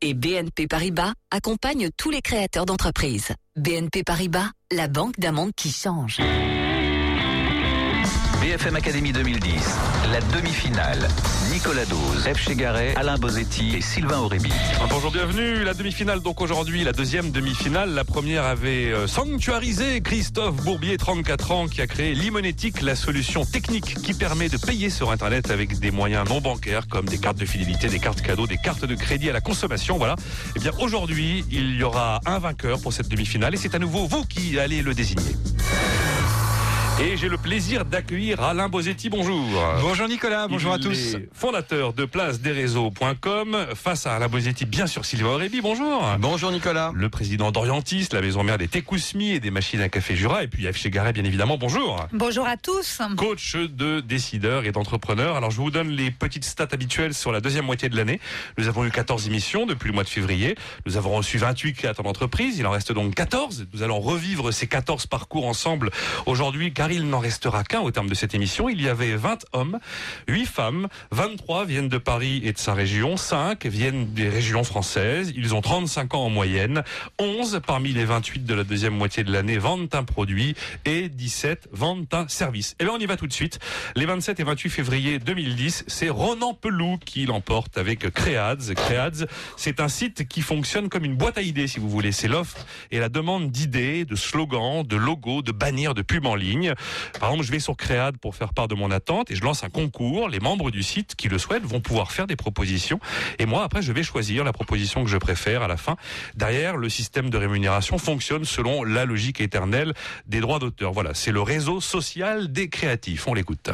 Et BNP Paribas accompagnent tous les créateurs d'entreprises. BNP Paribas, la banque d'un monde qui change. BFM Academy 2010, la demi-finale. Nicolas Dose, F. Chegaray, Alain Bozetti et Sylvain Aurébi. Bonjour, bienvenue. La demi-finale, donc aujourd'hui, la deuxième demi-finale. La première avait euh, sanctuarisé Christophe Bourbier, 34 ans, qui a créé Limonétique, la solution technique qui permet de payer sur Internet avec des moyens non bancaires comme des cartes de fidélité, des cartes cadeaux, des cartes de crédit à la consommation. Voilà. Eh bien, aujourd'hui, il y aura un vainqueur pour cette demi-finale et c'est à nouveau vous qui allez le désigner. Et j'ai le plaisir d'accueillir Alain Bozetti. Bonjour. Bonjour Nicolas, bonjour à tous. fondateur de place des réseaux.com. Face à Alain Bozetti, bien sûr, Sylvain Aurébi. Bonjour. Bonjour Nicolas. Le président d'Orientis, la maison mère des Tekousmi et des machines à café Jura. Et puis chez Garret, bien évidemment. Bonjour. Bonjour à tous. Coach de décideurs et d'entrepreneurs. Alors, je vous donne les petites stats habituelles sur la deuxième moitié de l'année. Nous avons eu 14 émissions depuis le mois de février. Nous avons reçu 28 créateurs d'entreprise. Il en reste donc 14. Nous allons revivre ces 14 parcours ensemble aujourd'hui, il n'en restera qu'un au terme de cette émission. Il y avait 20 hommes, 8 femmes, 23 viennent de Paris et de sa région, 5 viennent des régions françaises. Ils ont 35 ans en moyenne. 11 parmi les 28 de la deuxième moitié de l'année vendent un produit et 17 vendent un service. Et bien, on y va tout de suite. Les 27 et 28 février 2010, c'est Ronan Pelou qui l'emporte avec Créads. Créads, c'est un site qui fonctionne comme une boîte à idées, si vous voulez. C'est l'offre et la demande d'idées, de slogans, de logos, de bannières, de pubs en ligne. Par exemple, je vais sur Créade pour faire part de mon attente et je lance un concours. Les membres du site qui le souhaitent vont pouvoir faire des propositions. Et moi, après, je vais choisir la proposition que je préfère à la fin. Derrière, le système de rémunération fonctionne selon la logique éternelle des droits d'auteur. Voilà, c'est le réseau social des créatifs. On l'écoute.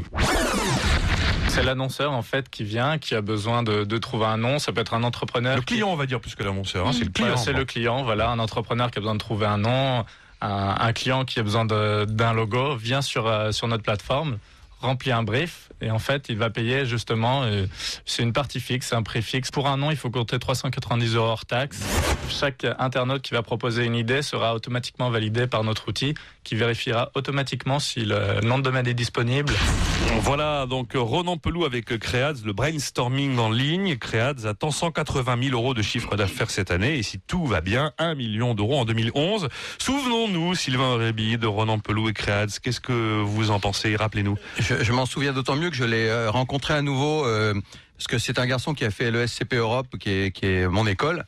C'est l'annonceur en fait qui vient, qui a besoin de, de trouver un nom. Ça peut être un entrepreneur. Le qui- client, on va dire, plus que l'annonceur. hein, c'est le client. C'est le client, voilà, un entrepreneur qui a besoin de trouver un nom, un, client qui a besoin d'un logo, vient sur, euh, sur notre plateforme, remplit un brief et en fait il va payer justement, euh, c'est une partie fixe, c'est un prix fixe. Pour un nom, il faut compter 390 euros hors taxe. Chaque internaute qui va proposer une idée sera automatiquement validé par notre outil qui vérifiera automatiquement si le nom de domaine est disponible. Voilà, donc Ronan Pelou avec Créads, le brainstorming en ligne. Créads attend 180 000 euros de chiffre d'affaires cette année et si tout va bien, 1 million d'euros en 2011. Souvenons-nous, Sylvain Réby, de Ronan Pelou et Créads. Qu'est-ce que vous en pensez? Rappelez-nous. Je, je m'en souviens d'autant mieux je l'ai euh, rencontré à nouveau. euh, parce que c'est un garçon qui a fait le SCP Europe, qui est, qui est mon école.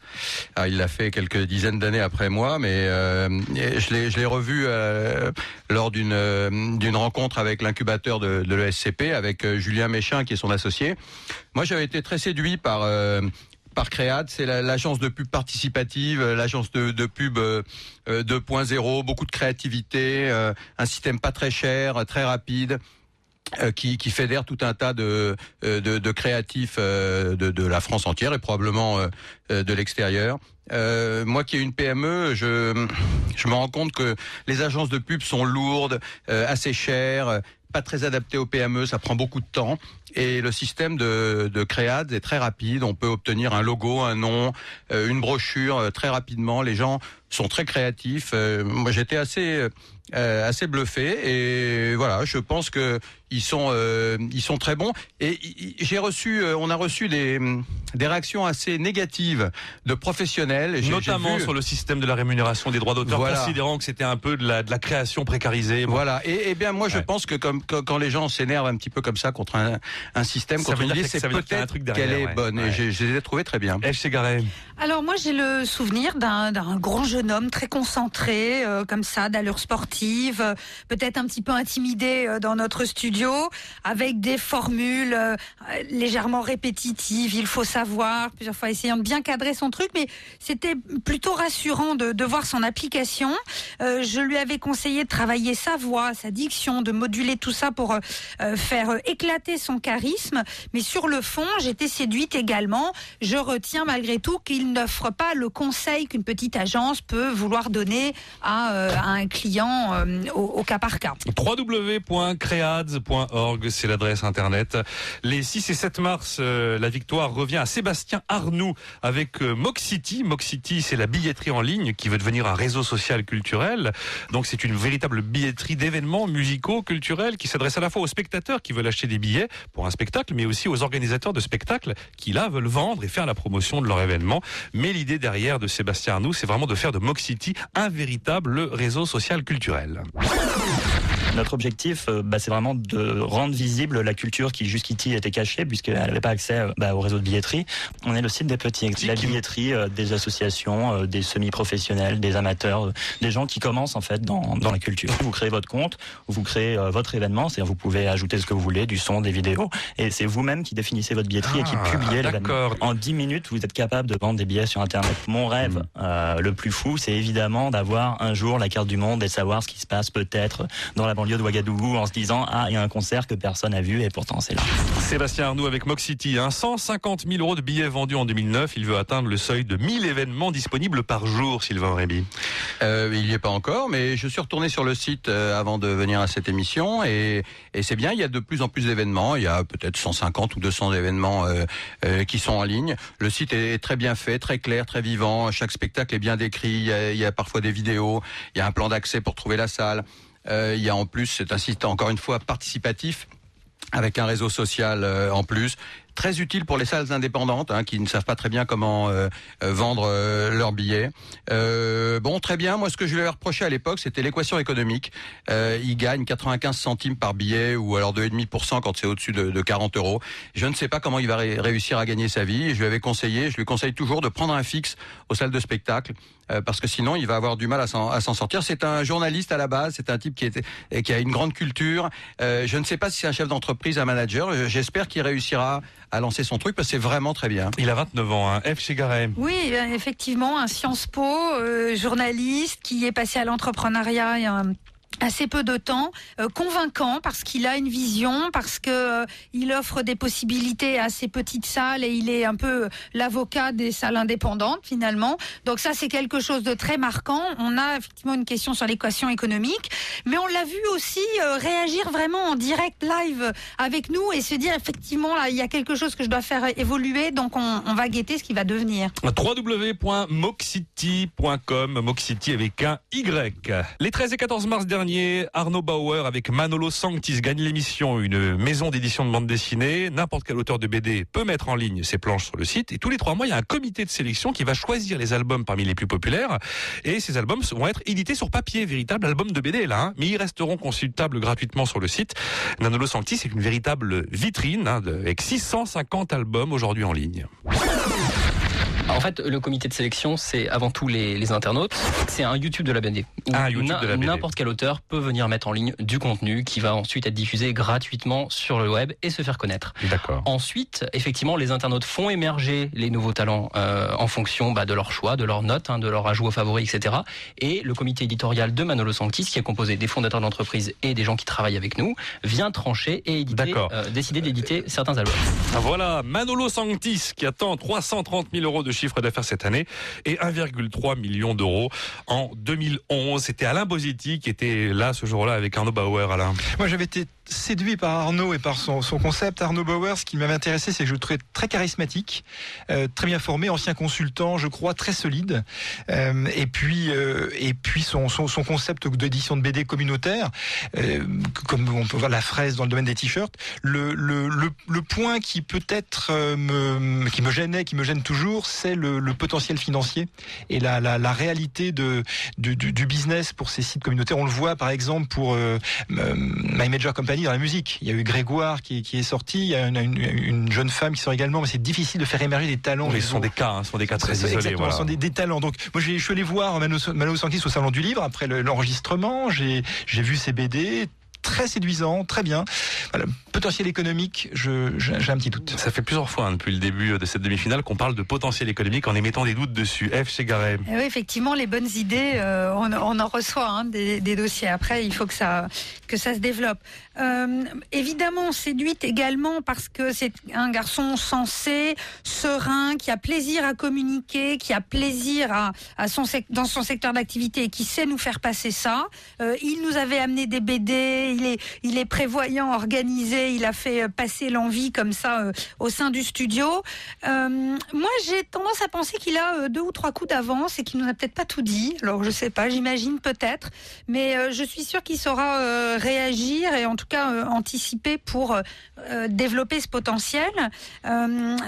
Ah, il l'a fait quelques dizaines d'années après moi, mais euh, je l'ai revu euh, lors d'une d'une rencontre avec l'incubateur de, l'ESCP, avec Julien Méchin, qui est son associé. Moi, j'avais été très séduit par par c'est la- l'agence de pub participative, l'agence de, de pub euh, euh, 2.0, beaucoup de créativité, un système pas très cher, très rapide. Euh, Qui, qui fédère tout un tas de, euh, de, de créatifs euh, de, de la France entière et probablement de l'extérieur. Euh, moi qui ai une PME, je, je me rends compte que les agences de pub sont lourdes, assez chères, pas très adaptées aux PME, ça prend beaucoup de temps. Et le système de, de Créade est très rapide. On peut obtenir un logo, un nom, euh, une brochure euh, très rapidement. Les gens sont très créatifs. Euh, moi, j'étais assez euh, assez bluffé. Et voilà, je pense que ils sont euh, ils sont très bons. Et j'ai reçu, on a reçu des des réactions assez négatives de professionnels. Notamment vu- sur le système de la rémunération des droits d'auteur, Voilà. considérant que c'était un peu de la, de la création précarisée. Bon, Voilà. Et, et bien moi je pense que comme quand, quand les gens s'énervent un petit peu comme ça contre un, un système, Ça veut dire idée, que- c'est peut-être qu'elle est bonne. Ouais. Et j'ai- je les ai trouvés très bien. F. Alors moi j'ai le souvenir d'un grand jeune homme très concentré, euh, comme ça, d'allure sportive, euh, peut-être un petit peu intimidé euh, dans notre studio, avec des formules euh, légèrement répétitives. Il faut savoir, plusieurs fois essayant de bien cadrer son truc, mais c'était plutôt rassurant de, de voir son application. Euh, je lui avais conseillé de travailler sa voix, sa diction, de moduler tout ça pour euh, faire éclater son charisme. Mais sur le fond, j'étais séduite également. Je retiens malgré tout qu'il n'offre pas le conseil qu'une petite agence peut vouloir donner à, euh, à un client euh, au, au cas par cas. www.creads.org, c'est l'adresse internet. Les 6 et 7 mars, euh, la victoire revient à Sébastien Arnoux avec euh, Moxity. Moxity, c'est la billetterie en ligne qui veut devenir un réseau social culturel. Donc c'est une véritable billetterie d'événements musicaux, culturels, qui s'adresse à la fois aux spectateurs qui veulent acheter des billets pour un spectacle, mais aussi aux organisateurs de spectacles qui là veulent vendre et faire la promotion de leur événement. Mais l'idée derrière de Sébastien Arnoux, c'est vraiment de faire de Moxity un véritable réseau social culturel. Notre objectif, euh, bah, c'est vraiment de rendre visible la culture qui jusqu'ici était cachée puisqu'elle n'avait pas accès euh, bah, au réseau de billetterie. On est le site des petits, la billetterie euh, des associations, euh, des semi-professionnels, des amateurs, euh, des gens qui commencent en fait dans, dans la culture. Vous créez votre compte, vous créez euh, votre événement, c'est-à-dire vous pouvez ajouter ce que vous voulez, du son, des vidéos, et c'est vous-même qui définissez votre billetterie et qui Ah, publiez l'événement. En 10 minutes, vous êtes capable de vendre des billets sur Internet. Mon rêve euh, le plus fou, c'est évidemment d'avoir un jour la carte du monde et de savoir ce qui se passe peut-être dans la banlieue de Ouagadougou en se disant ah il y a un concert que personne n'a vu et pourtant c'est là. Sébastien Arnoux avec Moxity, hein, 150 000 euros de billets vendus en 2009. Il veut atteindre le seuil de 1000 événements disponibles par jour, Sylvain Rémy. Euh, il n'y est pas encore, mais je suis retourné sur le site euh, avant de venir à cette émission et, et c'est bien. Il y a de plus en plus d'événements. Il y a peut-être 150 ou 200 événements euh, euh, qui sont en ligne. Le site est très bien fait, très clair, très vivant. Chaque spectacle est bien décrit. Il y a, il y a parfois des vidéos. Il y a un plan d'accès pour trouver la salle. Euh, il y a en plus, c'est un site encore une fois participatif avec un réseau social euh, en plus. Très utile pour les salles indépendantes hein, qui ne savent pas très bien comment euh, euh, vendre euh, leurs billets. Euh, bon, très bien. Moi, ce que je lui avais reproché à l'époque, c'était l'équation économique. Il gagne 95 centimes par billet ou alors 2,5% quand c'est au-dessus de, de 40 euros. Je ne sais pas comment il va ré- réussir à gagner sa vie. Je lui avais conseillé, je lui conseille toujours de prendre un fixe aux salles de spectacle euh, parce que sinon, il va avoir du mal à s'en sortir. C'est un journaliste à la base. C'est un type qui, et qui a une grande culture. Euh, je ne sais pas si c'est un chef d'entreprise, un manager. J'espère qu'il réussira à lancer son truc parce que c'est vraiment très bien. Il a 29 ans, hein. F. Chegaray. Oui, euh, effectivement, un Sciences Po, euh, journaliste qui est passé à l'entrepreneuriat il y a un- assez peu de temps, euh, convaincant parce qu'il a une vision, parce que euh, il offre des possibilités à ces petites salles et il est un peu l'avocat des salles indépendantes finalement. Donc ça c'est quelque chose de très marquant. On a effectivement une question sur l'équation économique, mais on l'a vu aussi euh, réagir vraiment en direct live avec nous et se dire effectivement là il y a quelque chose que je dois faire évoluer, donc on, on va guetter ce qui va devenir. www.moxity.com, Moxity avec un Y. Les 13 et 14 mars dernier, Arnaud Bauer avec Manolo Sanctis gagne l'émission, une maison d'édition de bande dessinée. N'importe quel auteur de BD peut mettre en ligne ses planches sur le site. Et tous les trois mois, il y a un comité de sélection qui va choisir les albums parmi les plus populaires. Et ces albums vont être édités sur papier, véritable album de BD là. hein. mais ils resteront consultables gratuitement sur le site. Manolo Sanctis est une véritable vitrine hein, avec 650 albums aujourd'hui en ligne. En fait, le comité de sélection, c'est avant tout les, les internautes. C'est un YouTube de la BD. Ah, un YouTube de la BD. N'importe quel auteur peut venir mettre en ligne du contenu qui va ensuite être diffusé gratuitement sur le web et se faire connaître. D'accord. Ensuite, effectivement, les internautes font émerger les nouveaux talents euh, en fonction bah, de leur choix, de leurs notes, hein, de leur ajout aux favoris, etc. Et le comité éditorial de Manolo Sanctis, qui est composé des fondateurs d'entreprise et des gens qui travaillent avec nous, vient trancher et éditer, euh, décider d'éditer certains albums. Voilà, Manolo Sanctis qui attend 330 000 euros de chiffre d'affaires cette année et 1,3 million d'euros en 2011. C'était Alain Bosetti qui était là ce jour-là avec Arnaud Bauer, Alain. Moi, j'avais été séduit par Arnaud et par son, concept. Arnaud Bauer, ce qui m'avait intéressé, c'est que je trouvais très charismatique, euh, très bien formé, ancien consultant, je crois, très solide. Euh, et puis, euh, et puis son, son, concept d'édition de BD communautaire, euh, comme on peut voir la fraise dans le domaine des t-shirts. Le, le, le, point qui peut-être euh, me, qui me gênait, qui me gêne toujours, c'est le, potentiel financier et la, la, réalité de, du, business pour ces sites communautaires. On le voit par exemple pour euh, euh, My Major Company dans la musique. Il y a eu Grégoire qui, qui est sorti, il y a une, une, une jeune femme qui sort également, mais c'est difficile de faire émerger des talents. Oui, ce sont des cas, hein, ce sont des cas très isolés. Voilà. ce sont des, des talents. Donc, moi, je suis allé voir Mano, Mano Sankis au Salon du Livre après le- l'enregistrement. J'ai j'ai vu ses BD très séduisant, très bien. Voilà, potentiel économique, je, je- j'ai un petit doute. Ça fait plusieurs fois hein, depuis le début de cette demi-finale qu'on parle de potentiel économique en émettant des doutes dessus. F chez Garay. Eh oui, effectivement, les bonnes idées, euh, on, on en reçoit hein, des, des dossiers. Après, il faut que ça, que ça se développe. Euh, évidemment, séduite également parce que c'est un garçon sensé, serein, qui a plaisir à communiquer, qui a plaisir à, à son sec- dans son secteur d'activité et qui sait nous faire passer ça. Euh, il nous avait amené des BD, il est, il est prévoyant, organisé, il a fait euh, passer l'envie comme ça euh, au sein du studio. Euh, moi, j'ai tendance à penser qu'il a deux ou trois coups d'avance et qu'il nous a peut-être pas tout dit. Alors, je sais pas, j'imagine peut-être, mais je suis sûre qu'il saura réagir et en tout cas anticiper pour développer ce potentiel.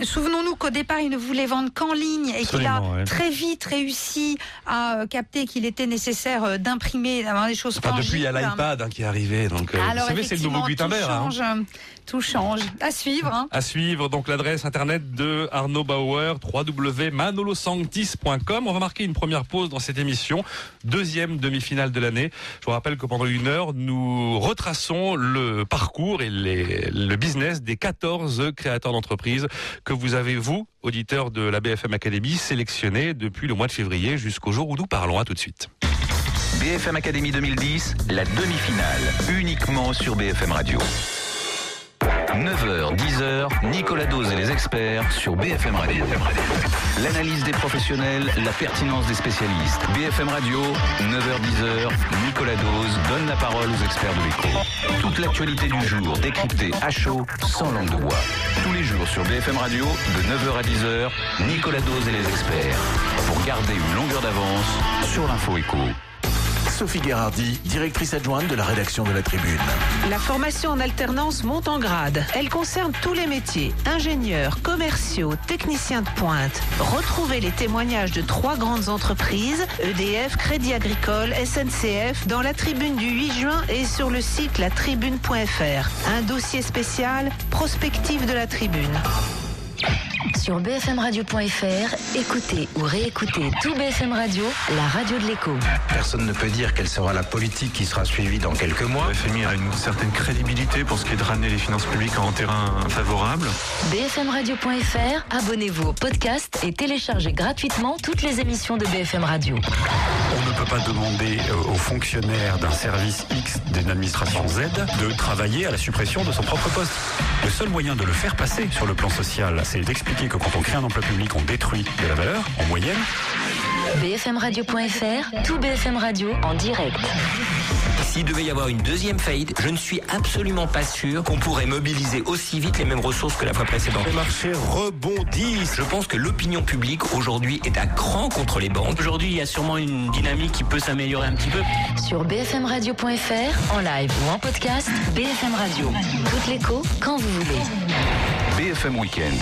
Souvenons-nous qu'au départ, il ne voulait vendre qu'en ligne et qu'il a ouais. très vite réussi à capter qu'il était nécessaire d'imprimer, d'avoir des choses Enfin, depuis, il y a l'iPad hein, qui est arrivé. Donc, euh, Alors, vous savez, c'est le nouveau Gutenberg. hein. Tout change, tout change. À suivre. hein. À suivre donc l'adresse internet de Arnaud Bauer, www.manolosanctis.com. On va marquer une première pause dans cette émission, deuxième demi-finale de l'année. Je vous rappelle que pendant une heure, nous retraçons le parcours et les- le business des 14 créateurs d'entreprises que vous avez, vous, auditeurs de la BFM Academy, sélectionnés depuis le mois de février jusqu'au jour où nous parlons. À tout de suite. BFM Academy 2010, la demi-finale, uniquement sur BFM Radio. 9h, 10h, Nicolas Dose et les experts sur BFM Radio. L'analyse des professionnels, la pertinence des spécialistes. BFM Radio, 9h, 10h, Nicolas Dose donne la parole aux experts de l'écho. Toute l'actualité du jour décryptée à chaud, sans langue de bois. Tous les jours sur BFM Radio, de 9h à 10h, Nicolas Dose et les experts. Pour garder une longueur d'avance sur l'info écho. Sophie Guérardi, directrice adjointe de la rédaction de la Tribune. La formation en alternance monte en grade. Elle concerne tous les métiers, ingénieurs, commerciaux, techniciens de pointe. Retrouvez les témoignages de trois grandes entreprises, EDF, Crédit Agricole, SNCF, dans la Tribune du 8 juin et sur le site latribune.fr. Un dossier spécial, prospective de la Tribune. Sur bfmradio.fr, écoutez ou réécoutez tout BFM Radio, la radio de l'écho. Personne ne peut dire quelle sera la politique qui sera suivie dans quelques mois. Le FMI a une certaine crédibilité pour ce qui est de ramener les finances publiques en terrain favorable. bfmradio.fr, abonnez-vous au podcast et téléchargez gratuitement toutes les émissions de BFM Radio. On ne peut pas demander aux fonctionnaires d'un service X d'une administration Z de travailler à la suppression de son propre poste. Le seul moyen de le faire passer sur le plan social, c'est d'expliquer que quand on crée un emploi public, on détruit de la valeur, en moyenne. bfmradio.fr, tout BFM Radio en direct. S'il devait y avoir une deuxième faillite, je ne suis absolument pas sûr qu'on pourrait mobiliser aussi vite les mêmes ressources que la fois précédente. Les marchés rebondissent. Je pense que l'opinion publique aujourd'hui est à cran contre les banques. Aujourd'hui, il y a sûrement une dynamique qui peut s'améliorer un petit peu. Sur bfmradio.fr, en live ou en podcast, BFM Radio. Toute l'écho, quand vous voulez. BFM Weekend.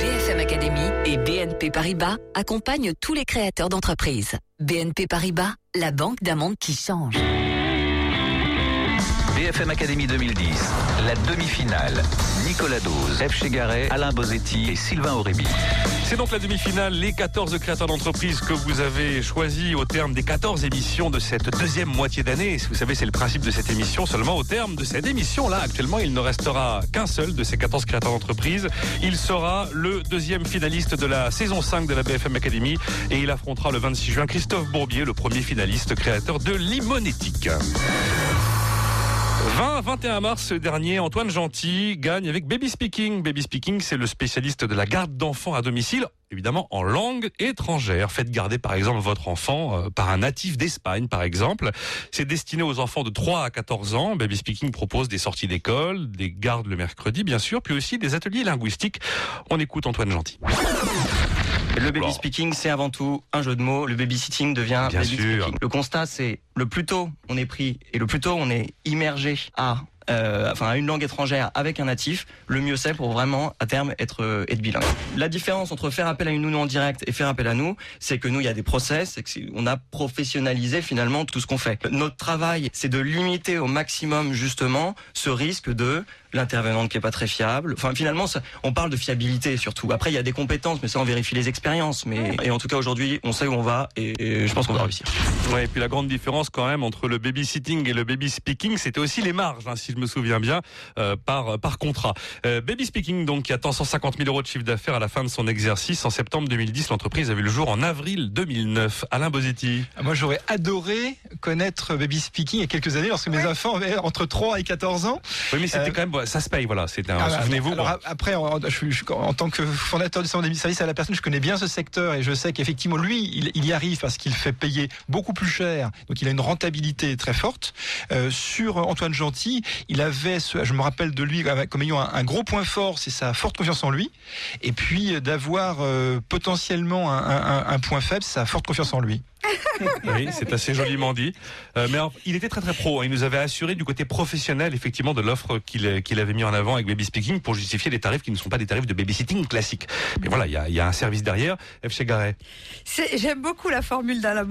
BFM Academy et BNP Paribas accompagnent tous les créateurs d'entreprises. BNP Paribas, la banque d'un monde qui change. BFM Academy 2010, la demi-finale. Nicolas Dose, F. Chegaray, Alain Bozetti et Sylvain Aurébi. C'est donc la demi-finale, les 14 créateurs d'entreprise que vous avez choisis au terme des 14 émissions de cette deuxième moitié d'année. Vous savez, c'est le principe de cette émission. Seulement au terme de cette émission-là, actuellement, il ne restera qu'un seul de ces 14 créateurs d'entreprise. Il sera le deuxième finaliste de la saison 5 de la BFM Academy et il affrontera le 26 juin Christophe Bourbier, le premier finaliste créateur de Limonétique. 20-21 mars dernier, Antoine Gentil gagne avec Baby Speaking. Baby Speaking, c'est le spécialiste de la garde d'enfants à domicile, évidemment en langue étrangère. Faites garder par exemple votre enfant euh, par un natif d'Espagne par exemple. C'est destiné aux enfants de 3 à 14 ans. Baby Speaking propose des sorties d'école, des gardes le mercredi bien sûr, puis aussi des ateliers linguistiques. On écoute Antoine Gentil. Le baby speaking, c'est avant tout un jeu de mots. Le babysitting devient Bien baby sûr. speaking. Le constat, c'est le plus tôt on est pris et le plus tôt on est immergé à euh, enfin à une langue étrangère avec un natif, le mieux c'est pour vraiment à terme être euh, être bilingue. La différence entre faire appel à une nounou en direct et faire appel à nous, c'est que nous il y a des process, c'est que on a professionnalisé finalement tout ce qu'on fait. Notre travail, c'est de limiter au maximum justement ce risque de l'intervenante qui est pas très fiable. Enfin, finalement, ça- on parle de fiabilité surtout. Après, il y a des compétences, mais ça, on vérifie les expériences. Mais et en tout cas, aujourd'hui, on sait où on va et, et je pense qu'on va réussir. Ouais, et puis la grande différence quand même entre le babysitting et le baby speaking, c'était aussi les marges, hein, si je me souviens bien, euh, par par contrat. Euh, baby speaking, donc, qui attend 150 000 euros de chiffre d'affaires à la fin de son exercice en septembre 2010. L'entreprise a vu le jour en avril 2009. Alain Bosetti. Moi, j'aurais adoré connaître Baby Speaking il y a quelques années lorsque mes enfants avaient entre 3 et 14 ans. Oui, mais c'était Euh, quand même, ça se paye, voilà. C'était un, Ah bah, souvenez-vous. bon. après, en, je suis- je suis- en tant que fondateur du centre des services à la personne, je connais bien ce secteur et je sais qu'effectivement, lui, il, il y arrive parce qu'il fait payer beaucoup plus cher. Donc, il a une rentabilité très forte. Euh, sur Antoine Gentil, il avait, ce- je me rappelle de lui comme ayant un, gros point fort, c'est sa forte confiance en lui. Et puis, euh, d'avoir euh, potentiellement un, un- un point faible, sa forte confiance en lui. Oui, c'est assez joliment dit. Euh, mais il était très très pro. hein. Il nous avait assuré du côté professionnel, effectivement, de l'offre qu'il qu'il avait mis en avant avec Baby Speaking pour justifier des tarifs qui ne sont pas des tarifs de babysitting classiques. Mais voilà, il y a, un service derrière. F. C'est- J'aime beaucoup la formule d'Alain.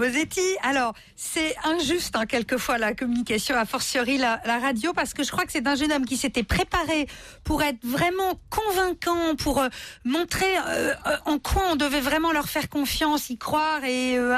Alors, c'est injuste, hein, quelquefois, la communication, a fortiori la, la radio, parce que je crois que c'est un jeune homme qui s'était préparé pour être vraiment convaincant, pour euh, montrer euh, euh, en quoi on devait vraiment leur faire confiance, y croire et euh,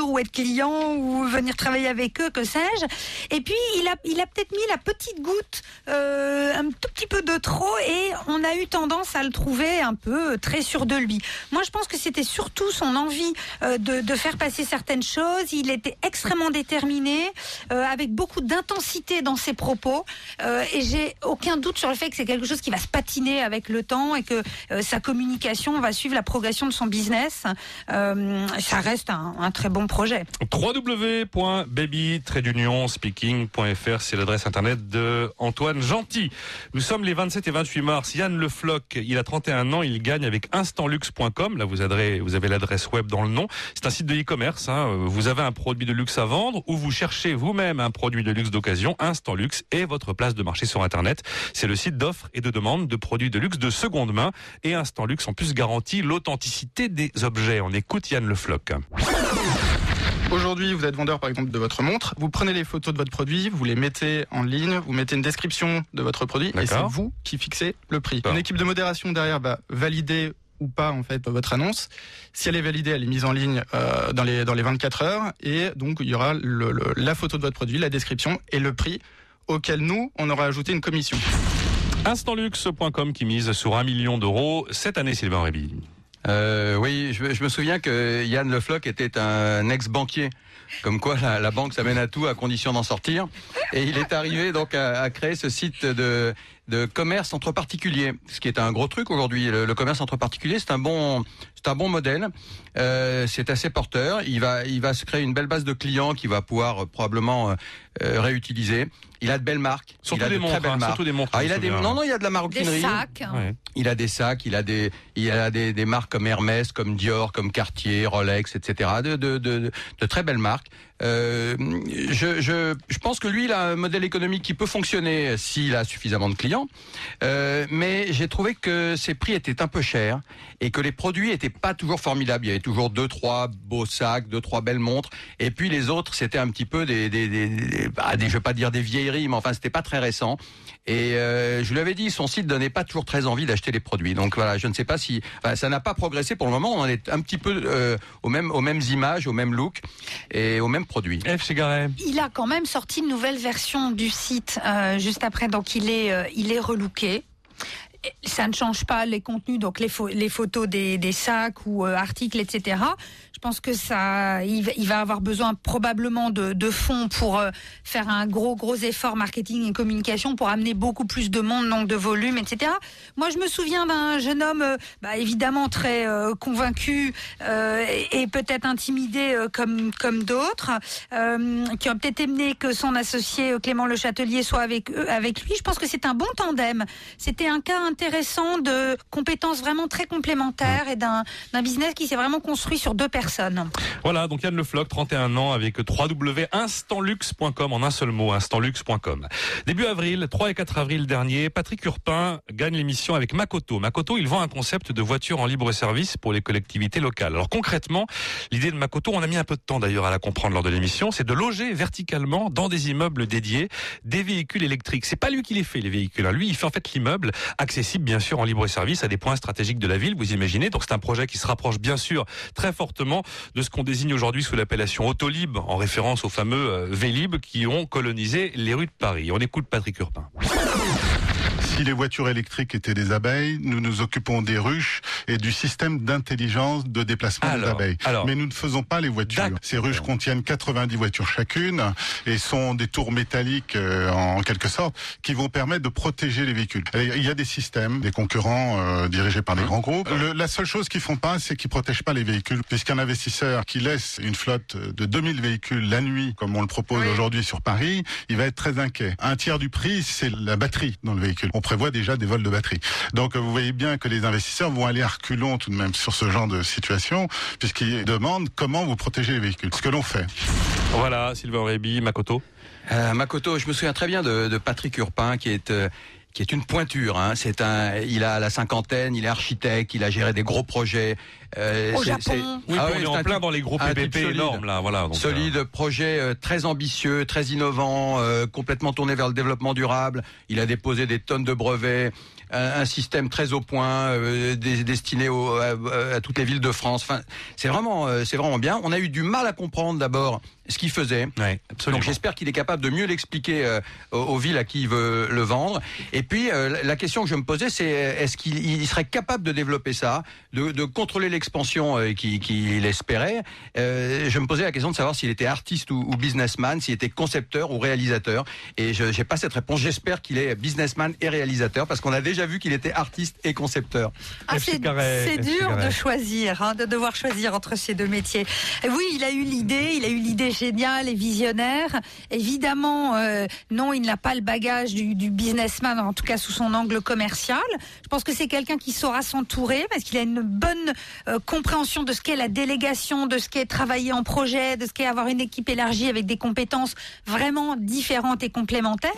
ou être client, ou venir travailler avec eux, que sais-je. Et puis, il a, il a peut-être mis la petite goutte, euh, un tout petit peu de trop, et on a eu tendance à le trouver un peu euh, très sûr de lui. Moi, je pense que c'était surtout son envie euh, de, de faire passer certaines choses. Il était extrêmement déterminé, avec beaucoup d'intensité dans ses propos, et j'ai aucun doute sur le fait que c'est quelque chose qui va se patiner avec le temps et que sa communication va suivre la progression de son business. Ça reste un, un bon projet. www.baby-speaking.fr, c'est l'adresse internet de Antoine Gentil. Nous sommes les 27 et 28 mars. Yann Le Floch, il a 31 ans, il gagne avec instantlux.com. Là, vous vous avez l'adresse web dans le nom. C'est un site de e-commerce. hein. Vous avez un produit de luxe à vendre ou vous cherchez vous-même un produit de luxe d'occasion. Instant Luxe est votre place de marché sur Internet. C'est le site d'offres et de demande de produits de luxe de seconde main. Et Instant Luxe en plus garantit l'authenticité des objets. On écoute Yann Le Floch. Aujourd'hui, vous êtes vendeur par exemple de votre montre, vous prenez les photos de votre produit, vous les mettez en ligne, vous mettez une description de votre produit et c'est vous qui fixez le prix. Une équipe de modération derrière va valider ou pas en fait votre annonce. Si elle est validée, elle est mise en ligne euh, dans les dans les 24 heures et donc il y aura le- le- la photo de votre produit, la description et le prix auquel nous on aura ajouté une commission. Instantlux.com qui mise sur un million d'euros cette année, Sylvain Réby. Euh, oui, je, me souviens que Yann Le Floch était un ex-banquier. Comme quoi, la, banque, ça mène à tout à condition d'en sortir. Et il est arrivé donc à créer ce site de, de commerce entre particuliers, ce qui est un gros truc aujourd'hui. Le, le commerce entre particuliers, c'est un bon, c'est un bon modèle. Euh, c'est assez porteur. Il va, il va se créer une belle base de clients qu'il va pouvoir euh, probablement euh, euh, réutiliser. Il a de belles marques. Surtout il a des de montres, très belles hein, marques. surtout des montres, Ah, il a des, non, non, il y a de la maroquinerie. Des sacs. Ouais. Il a des sacs, il a des, il a des, des marques comme Hermès, comme Dior, comme Cartier, Rolex, etc. De, de, de, de très belles marques. Euh, je, je, je pense que lui, il a un modèle économique qui peut fonctionner s'il a suffisamment de clients. Euh, mais j'ai trouvé que ses prix étaient un peu chers et que les produits étaient pas toujours formidables. Il y avait toujours deux, trois beaux sacs, deux, trois belles montres. Et puis les autres, c'était un petit peu des, des, des, des, bah, des- je vais pas dire des vieilleries, mais enfin, c'était pas très récent. Et euh, je lui avais dit, son site donnait pas toujours très envie d'acheter les produits. Donc voilà, je ne sais pas si, enfin, ça n'a pas progressé pour le moment. On en est un petit peu euh, aux mêmes, aux mêmes images, au même look et aux mêmes produits. F. Il a quand même sorti une nouvelle version du site euh, juste après, donc il est, euh, il est relooké. Ça ne change pas les contenus, donc les, pho- les photos des, des sacs ou euh, articles, etc. Pense que ça, il va, avoir besoin probablement de, fonds pour euh, faire un gros gros effort marketing et communication pour amener beaucoup plus de monde, donc de volume, etc. Moi, je me souviens d'un jeune homme, euh, bah, évidemment très euh, convaincu et, peut-être intimidé comme comme d'autres, qui ont peut-être aimé que son associé Clément Le Châtelier soit avec avec lui. Je pense que c'est un bon tandem. C'était un cas intéressant de compétences vraiment très complémentaires et d'un business qui s'est vraiment construit sur deux personnes. Voilà, donc Yann Le Floch, 31 ans, avec www.instantluxe.com en un seul mot, instantluxe.com. Début avril, 3 et 4 avril dernier, Patrick Urpin gagne l'émission avec Makoto. Makoto, il vend un concept de voiture en libre service pour les collectivités locales. Alors concrètement, l'idée de Makoto, on a mis un peu de temps d'ailleurs à la comprendre lors de l'émission, c'est de loger verticalement dans des immeubles dédiés des véhicules électriques. C'est pas lui qui les fait, les véhicules. Hein. Lui, il fait en fait l'immeuble accessible, bien sûr, en libre service à des points stratégiques de la ville, vous imaginez. Donc c'est un projet qui se rapproche bien sûr très fortement de ce qu'on désigne aujourd'hui sous l'appellation Autolib, en référence aux fameux euh, Vélib qui ont colonisé les rues de Paris. On écoute Patrick Urpin. Si les voitures électriques étaient des abeilles, nous nous occupons des ruches et du système d'intelligence de déplacement des abeilles. Mais nous ne faisons pas les voitures. Ces ruches contiennent 90 voitures chacune et sont des tours métalliques euh, en quelque sorte qui vont permettre de protéger les véhicules. il y a des systèmes, des concurrents euh, dirigés par des grands groupes. la seule chose qu'ils font pas, c'est qu'ils protègent pas les véhicules, puisqu'un investisseur qui laisse une flotte de 2000 véhicules la nuit, comme on le propose aujourd'hui sur Paris, il va être très inquiet. Un tiers du prix, c'est la batterie dans le véhicule prévoit déjà des vols de batterie. Donc vous voyez bien que les investisseurs vont aller à reculons tout de même sur ce genre de situation, puisqu'ils demandent comment vous protégez les véhicules. Ce que l'on fait. Voilà, Sylvain Réby, Makoto. Euh, Makoto, je me souviens très bien de, de Patrick Urpin, qui est euh, qui est une pointure. Hein. C'est un, il a la cinquantaine, il est architecte, il a géré des gros projets. Euh, Au Japon. Oui, ah on est en plein dans les gros PPP énormes là, voilà. Donc, solide, euh... projet euh, très ambitieux, très innovant, euh, complètement tourné vers le développement durable. Il a déposé des tonnes de brevets, un, un système très au point, euh, destiné au, à, à, toutes les villes de France. Enfin, c'est vraiment, c'est vraiment bien. On a eu du mal à comprendre d'abord ce qu'il faisait. Ouais, Donc j'espère qu'il est capable de mieux l'expliquer euh, aux, aux, villes à qui il veut le vendre. Et puis euh, la question que je me posais, c'est est-ce qu'il serait capable de développer ça, de, de contrôler l'expansion euh, qu'il qui espérait. Euh, je me posais la question de savoir s'il était artiste ou, ou businessman, s'il était concepteur ou réalisateur. Et je n'ai pas cette réponse. J'espère qu'il est businessman et réalisateur parce qu'on a déjà vu qu'il était artiste et concepteur. Ah, c'est dur de choisir, hein, de devoir choisir entre ces deux métiers. Et oui, il a eu l'idée, il a eu l'idée génial et visionnaire. Évidemment, euh, non, il n'a pas le bagage du, du, businessman, en tout cas sous son angle commercial. Je pense que c'est quelqu'un qui saura s'entourer parce qu'il a une bonne euh, compréhension de ce qu'est la délégation, de ce qu'est travailler en projet, de ce qu'est avoir une équipe élargie avec des compétences vraiment différentes et complémentaires.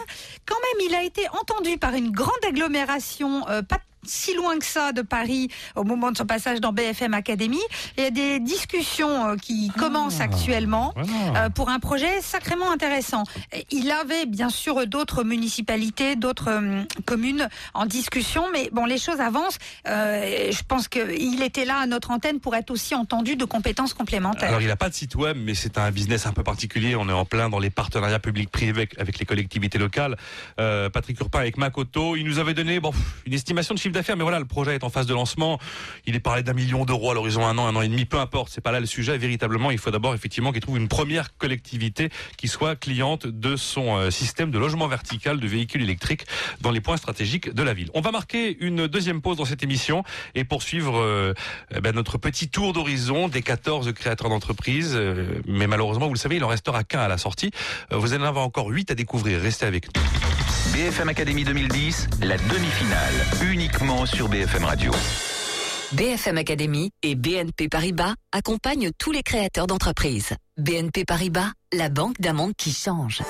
Quand même, il a été entendu par une grande agglomération, euh, pas si loin que ça de Paris au moment de son passage dans BFM Academy. Il y a des discussions euh, qui ah, commencent actuellement voilà. euh, pour un projet sacrément intéressant. Il avait bien sûr d'autres municipalités, d'autres euh, communes en discussion, mais bon, les choses avancent. Euh, je pense qu'il était là à notre antenne pour être aussi entendu de compétences complémentaires. Alors il n'a pas de site web, mais c'est un business un peu particulier. On est en plein dans les partenariats publics-privés avec, avec, les collectivités locales. Euh, Patrick Urpin avec Makoto, il nous avait donné bon, une estimation de chiffre d'affaires, mais voilà, le projet est en phase de lancement. Il est parlé d'un million d'euros à l'horizon un an, un an et demi, peu importe. C'est pas là le sujet. Véritablement, il faut d'abord effectivement qu'il trouve une première collectivité qui soit cliente de son euh, système de logement vertical de véhicules électriques dans les points stratégiques de la ville. On va marquer une deuxième pause dans cette émission et poursuivre euh, ben, notre petit tour d'horizon des 14 créateurs d'entreprises. Euh, mais malheureusement, vous le savez, il en restera qu'un à la sortie. Euh, vous en avez encore 8 à découvrir. Restez avec nous. BFM Academy 2010, la demi-finale, sur BFM Radio. BFM Academy et BNP Paribas accompagnent tous les créateurs d'entreprises. BNP Paribas, la banque d'un qui change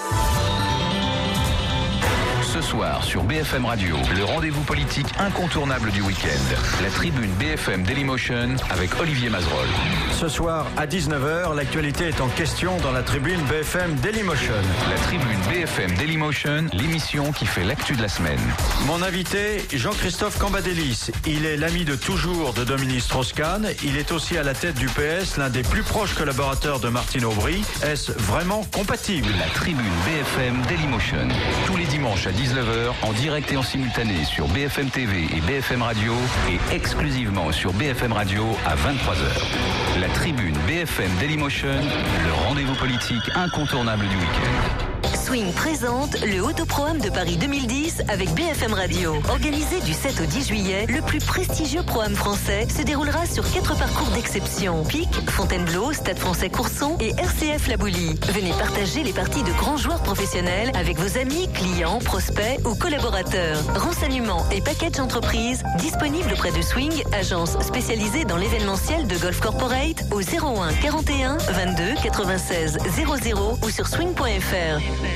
ce soir sur BFM Radio, le rendez-vous politique incontournable du week-end. La tribune BFM Dailymotion avec Olivier Mazeroll. Ce soir à 19h, l'actualité est en question dans la tribune BFM Dailymotion. La tribune BFM Dailymotion, l'émission qui fait l'actu de la semaine. Mon invité, Jean-Christophe Cambadélis. Il est l'ami de toujours de Dominique Strauss-Kahn. Il est aussi à la tête du PS, l'un des plus proches collaborateurs de Martine Aubry. Est-ce vraiment compatible? La tribune BFM Dailymotion, tous les dimanches à 10 19h en direct et en simultané sur BFM TV et BFM Radio et exclusivement sur BFM Radio à 23h. La tribune BFM Dailymotion, le rendez-vous politique incontournable du week-end. Swing présente le Autoproam de Paris 2010 avec BFM Radio. Organisé du 7 au 10 juillet, le plus prestigieux Proam français se déroulera sur quatre parcours d'exception. Pic, Fontainebleau, Stade français Courson et RCF La Boulie. Venez partager les parties de grands joueurs professionnels avec vos amis, clients, prospects ou collaborateurs. Renseignements et packages entreprises disponibles auprès de Swing, agence spécialisée dans l'événementiel de Golf Corporate au 01 41 22 96 00 ou sur swing.fr.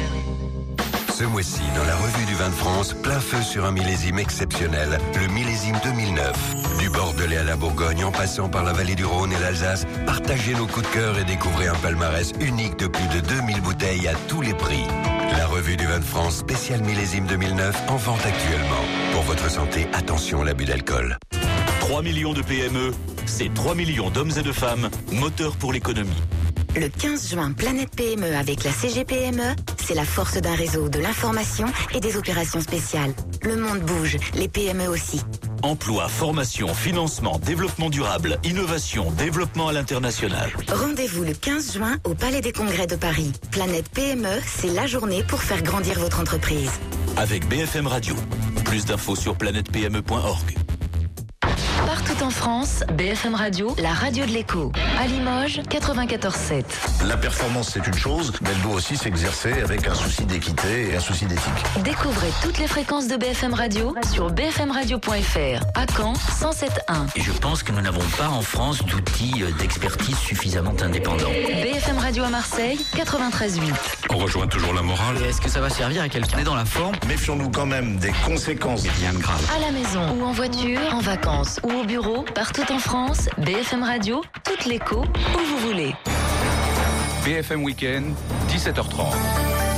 Ce mois-ci, dans la revue du vin de France, plein feu sur un millésime exceptionnel, le millésime 2009. Du Bordelais à la Bourgogne, en passant par la vallée du Rhône et l'Alsace, partagez nos coups de cœur et découvrez un palmarès unique de plus de 2000 bouteilles à tous les prix. La revue du vin de France, spécial millésime 2009, en vente actuellement. Pour votre santé, attention à l'abus d'alcool. 3 millions de PME, c'est 3 millions d'hommes et de femmes, moteur pour l'économie. Le 15 juin, Planète PME avec la CGPME, c'est la force d'un réseau, de l'information et des opérations spéciales. Le monde bouge, les PME aussi. Emploi, formation, financement, développement durable, innovation, développement à l'international. Rendez-vous le 15 juin au Palais des Congrès de Paris. Planète PME, c'est la journée pour faire grandir votre entreprise. Avec BFM Radio. Plus d'infos sur planètepme.org. Partout en France, BFM Radio, la radio de l'écho. À Limoges, 94.7. La performance, c'est une chose, mais elle doit aussi s'exercer avec un souci d'équité et un souci d'éthique. Découvrez toutes les fréquences de BFM Radio sur bfmradio.fr. À Caen, 107.1. Et je pense que nous n'avons pas en France d'outils euh, d'expertise suffisamment indépendants. BFM Radio à Marseille, 93.8. On rejoint toujours la morale. Est-ce que ça va servir à quelqu'un? On est dans la forme. Méfions-nous quand même des conséquences. Rien de grave. À la maison ou en voiture, en vacances ou au bureau, partout en France, BFM Radio, toute l'écho, où vous voulez. BFM Weekend, 17h30.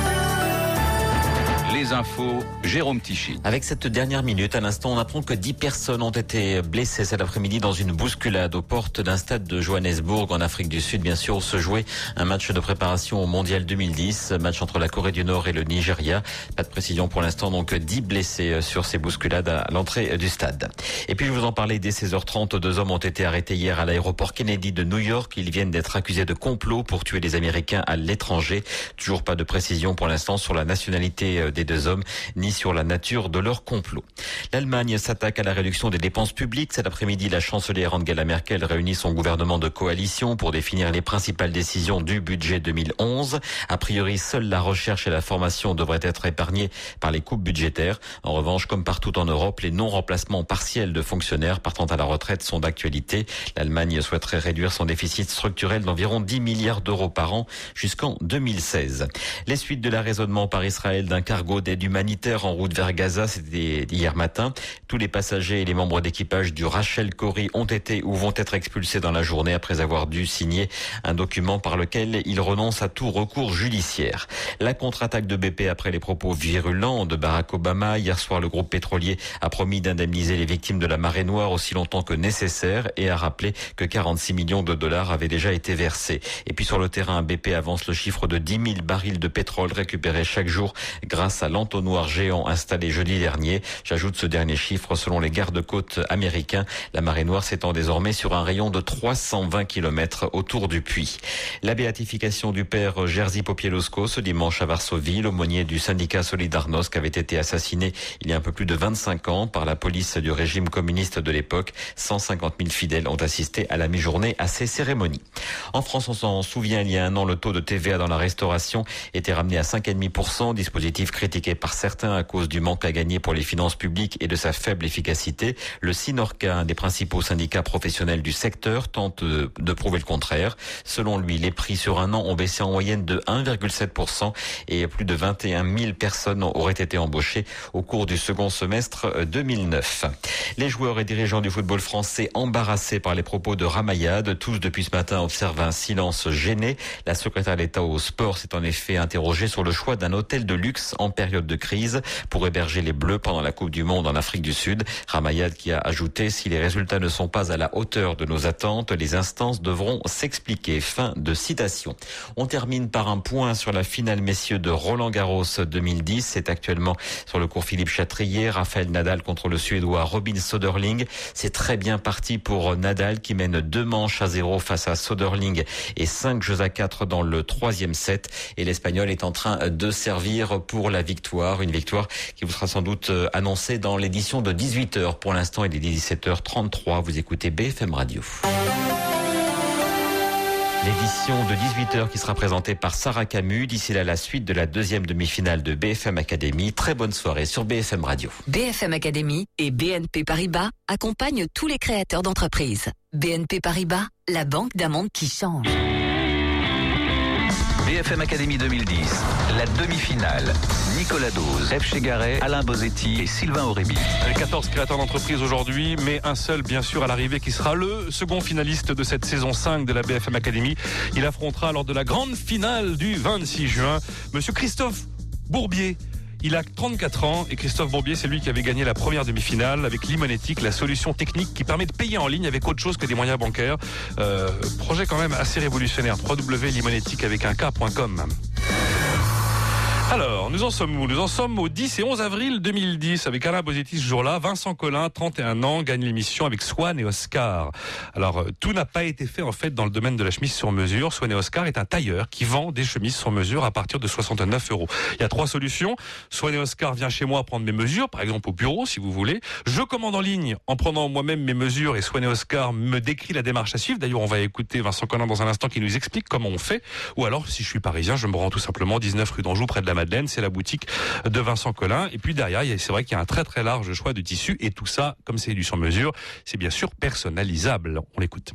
Jérôme Tichy. Avec cette dernière minute, à l'instant, on apprend que 10 personnes ont été blessées cet après-midi dans une bousculade aux portes d'un stade de Johannesburg en Afrique du Sud. Bien sûr, où se jouait un match de préparation au Mondial 2010, match entre la Corée du Nord et le Nigeria. Pas de précision pour l'instant, donc 10 blessés sur ces bousculades à l'entrée du stade. Et puis, je vous en parlais dès 16h30, deux hommes ont été arrêtés hier à l'aéroport Kennedy de New York. Ils viennent d'être accusés de complot pour tuer des Américains à l'étranger. Toujours pas de précision pour l'instant sur la nationalité des deux hommes, ni sur la nature de leur complot. L'Allemagne s'attaque à la réduction des dépenses publiques. Cet après-midi, la chancelière Angela Merkel réunit son gouvernement de coalition pour définir les principales décisions du budget 2011. A priori, seule la recherche et la formation devraient être épargnées par les coupes budgétaires. En revanche, comme partout en Europe, les non-remplacements partiels de fonctionnaires partant à la retraite sont d'actualité. L'Allemagne souhaiterait réduire son déficit structurel d'environ 10 milliards d'euros par an jusqu'en 2016. Les suites de l'arraisonnement par Israël d'un cargo d'aide humanitaire en route vers Gaza, c'était hier matin. Tous les passagers et les membres d'équipage du Rachel Corrie ont été ou vont être expulsés dans la journée après avoir dû signer un document par lequel ils renoncent à tout recours judiciaire. La contre-attaque de BP après les propos virulents de Barack Obama. Hier soir, le groupe pétrolier a promis d'indemniser les victimes de la marée noire aussi longtemps que nécessaire et a rappelé que 46 millions de dollars avaient déjà été versés. Et puis sur le terrain, BP avance le chiffre de 10 000 barils de pétrole récupérés chaque jour grâce à l'entonnoir géant installé jeudi dernier. J'ajoute ce dernier chiffre selon les gardes-côtes américains. La marée noire s'étend désormais sur un rayon de 320 km autour du puits. La béatification du père Jerzy Popielowsko ce dimanche à Varsovie, l'aumônier du syndicat Solidarnosc avait été assassiné il y a un peu plus de 25 ans par la police du régime communiste de l'époque. 150 000 fidèles ont assisté à la mi-journée à ces cérémonies. En France, on s'en souvient, il y a un an, le taux de TVA dans la restauration était ramené à 5,5%, dispositif par certains à cause du manque à gagner pour les finances publiques et de sa faible efficacité. Le Sinorca, un des principaux syndicats professionnels du secteur, tente de prouver le contraire. Selon lui, les prix sur un an ont baissé en moyenne de 1,7% et plus de 21 000 personnes auraient été embauchées au cours du second semestre 2009. Les joueurs et dirigeants du football français embarrassés par les propos de Ramayad, tous depuis ce matin observent un silence gêné. La secrétaire d'État au sport s'est en effet interrogée sur le choix d'un hôtel de luxe en période de crise pour héberger les Bleus pendant la Coupe du Monde en Afrique du Sud. Ramayad qui a ajouté si les résultats ne sont pas à la hauteur de nos attentes, les instances devront s'expliquer. Fin de citation. On termine par un point sur la finale messieurs de Roland Garros 2010. C'est actuellement sur le cours Philippe Chatrier. Raphaël Nadal contre le Suédois Robin Soderling. C'est très bien parti pour Nadal qui mène deux manches à zéro face à Soderling et cinq jeux à quatre dans le troisième set. Et l'Espagnol est en train de servir pour la victoire. Une victoire qui vous sera sans doute annoncée dans l'édition de 18h. Pour l'instant, il est 17h33. Vous écoutez BFM Radio. L'édition de 18h qui sera présentée par Sarah Camus. D'ici là, la suite de la deuxième demi-finale de BFM Academy. Très bonne soirée sur BFM Radio. BFM Academy et BNP Paribas accompagnent tous les créateurs d'entreprises. BNP Paribas, la banque d'un qui change. BFM Academy 2010, la demi-finale. Nicolas Dose, F. Chegaray, Alain Bosetti et Sylvain Aurébi. 14 créateurs d'entreprise aujourd'hui, mais un seul bien sûr à l'arrivée qui sera le second finaliste de cette saison 5 de la BFM Academy. Il affrontera lors de la grande finale du 26 juin Monsieur Christophe Bourbier. Il a 34 ans et Christophe Bourbier, c'est lui qui avait gagné la première demi-finale avec Limonetic, la solution technique qui permet de payer en ligne avec autre chose que des moyens bancaires. Euh, projet quand même assez révolutionnaire. www.limonetic avec un K.com. Alors, nous en sommes où? Nous en sommes au 10 et 11 avril 2010 avec Alain Bosetti ce jour-là. Vincent Collin, 31 ans, gagne l'émission avec Swan et Oscar. Alors, euh, tout n'a pas été fait en fait dans le domaine de la chemise sur mesure. Swan et Oscar est un tailleur qui vend des chemises sur mesure à partir de 69 euros. Il y a trois solutions. Swan et Oscar vient chez moi prendre mes mesures, par exemple au bureau si vous voulez. Je commande en ligne en prenant moi-même mes mesures et Swan et Oscar me décrit la démarche à suivre. D'ailleurs, on va écouter Vincent Collin dans un instant qui nous explique comment on fait. Ou alors, si je suis parisien, je me rends tout simplement 19 rue d'Anjou près de la C'est la boutique de Vincent Collin. Et puis derrière, c'est vrai qu'il y a un très très large choix de tissus et tout ça, comme c'est du sur mesure, c'est bien sûr personnalisable. On l'écoute.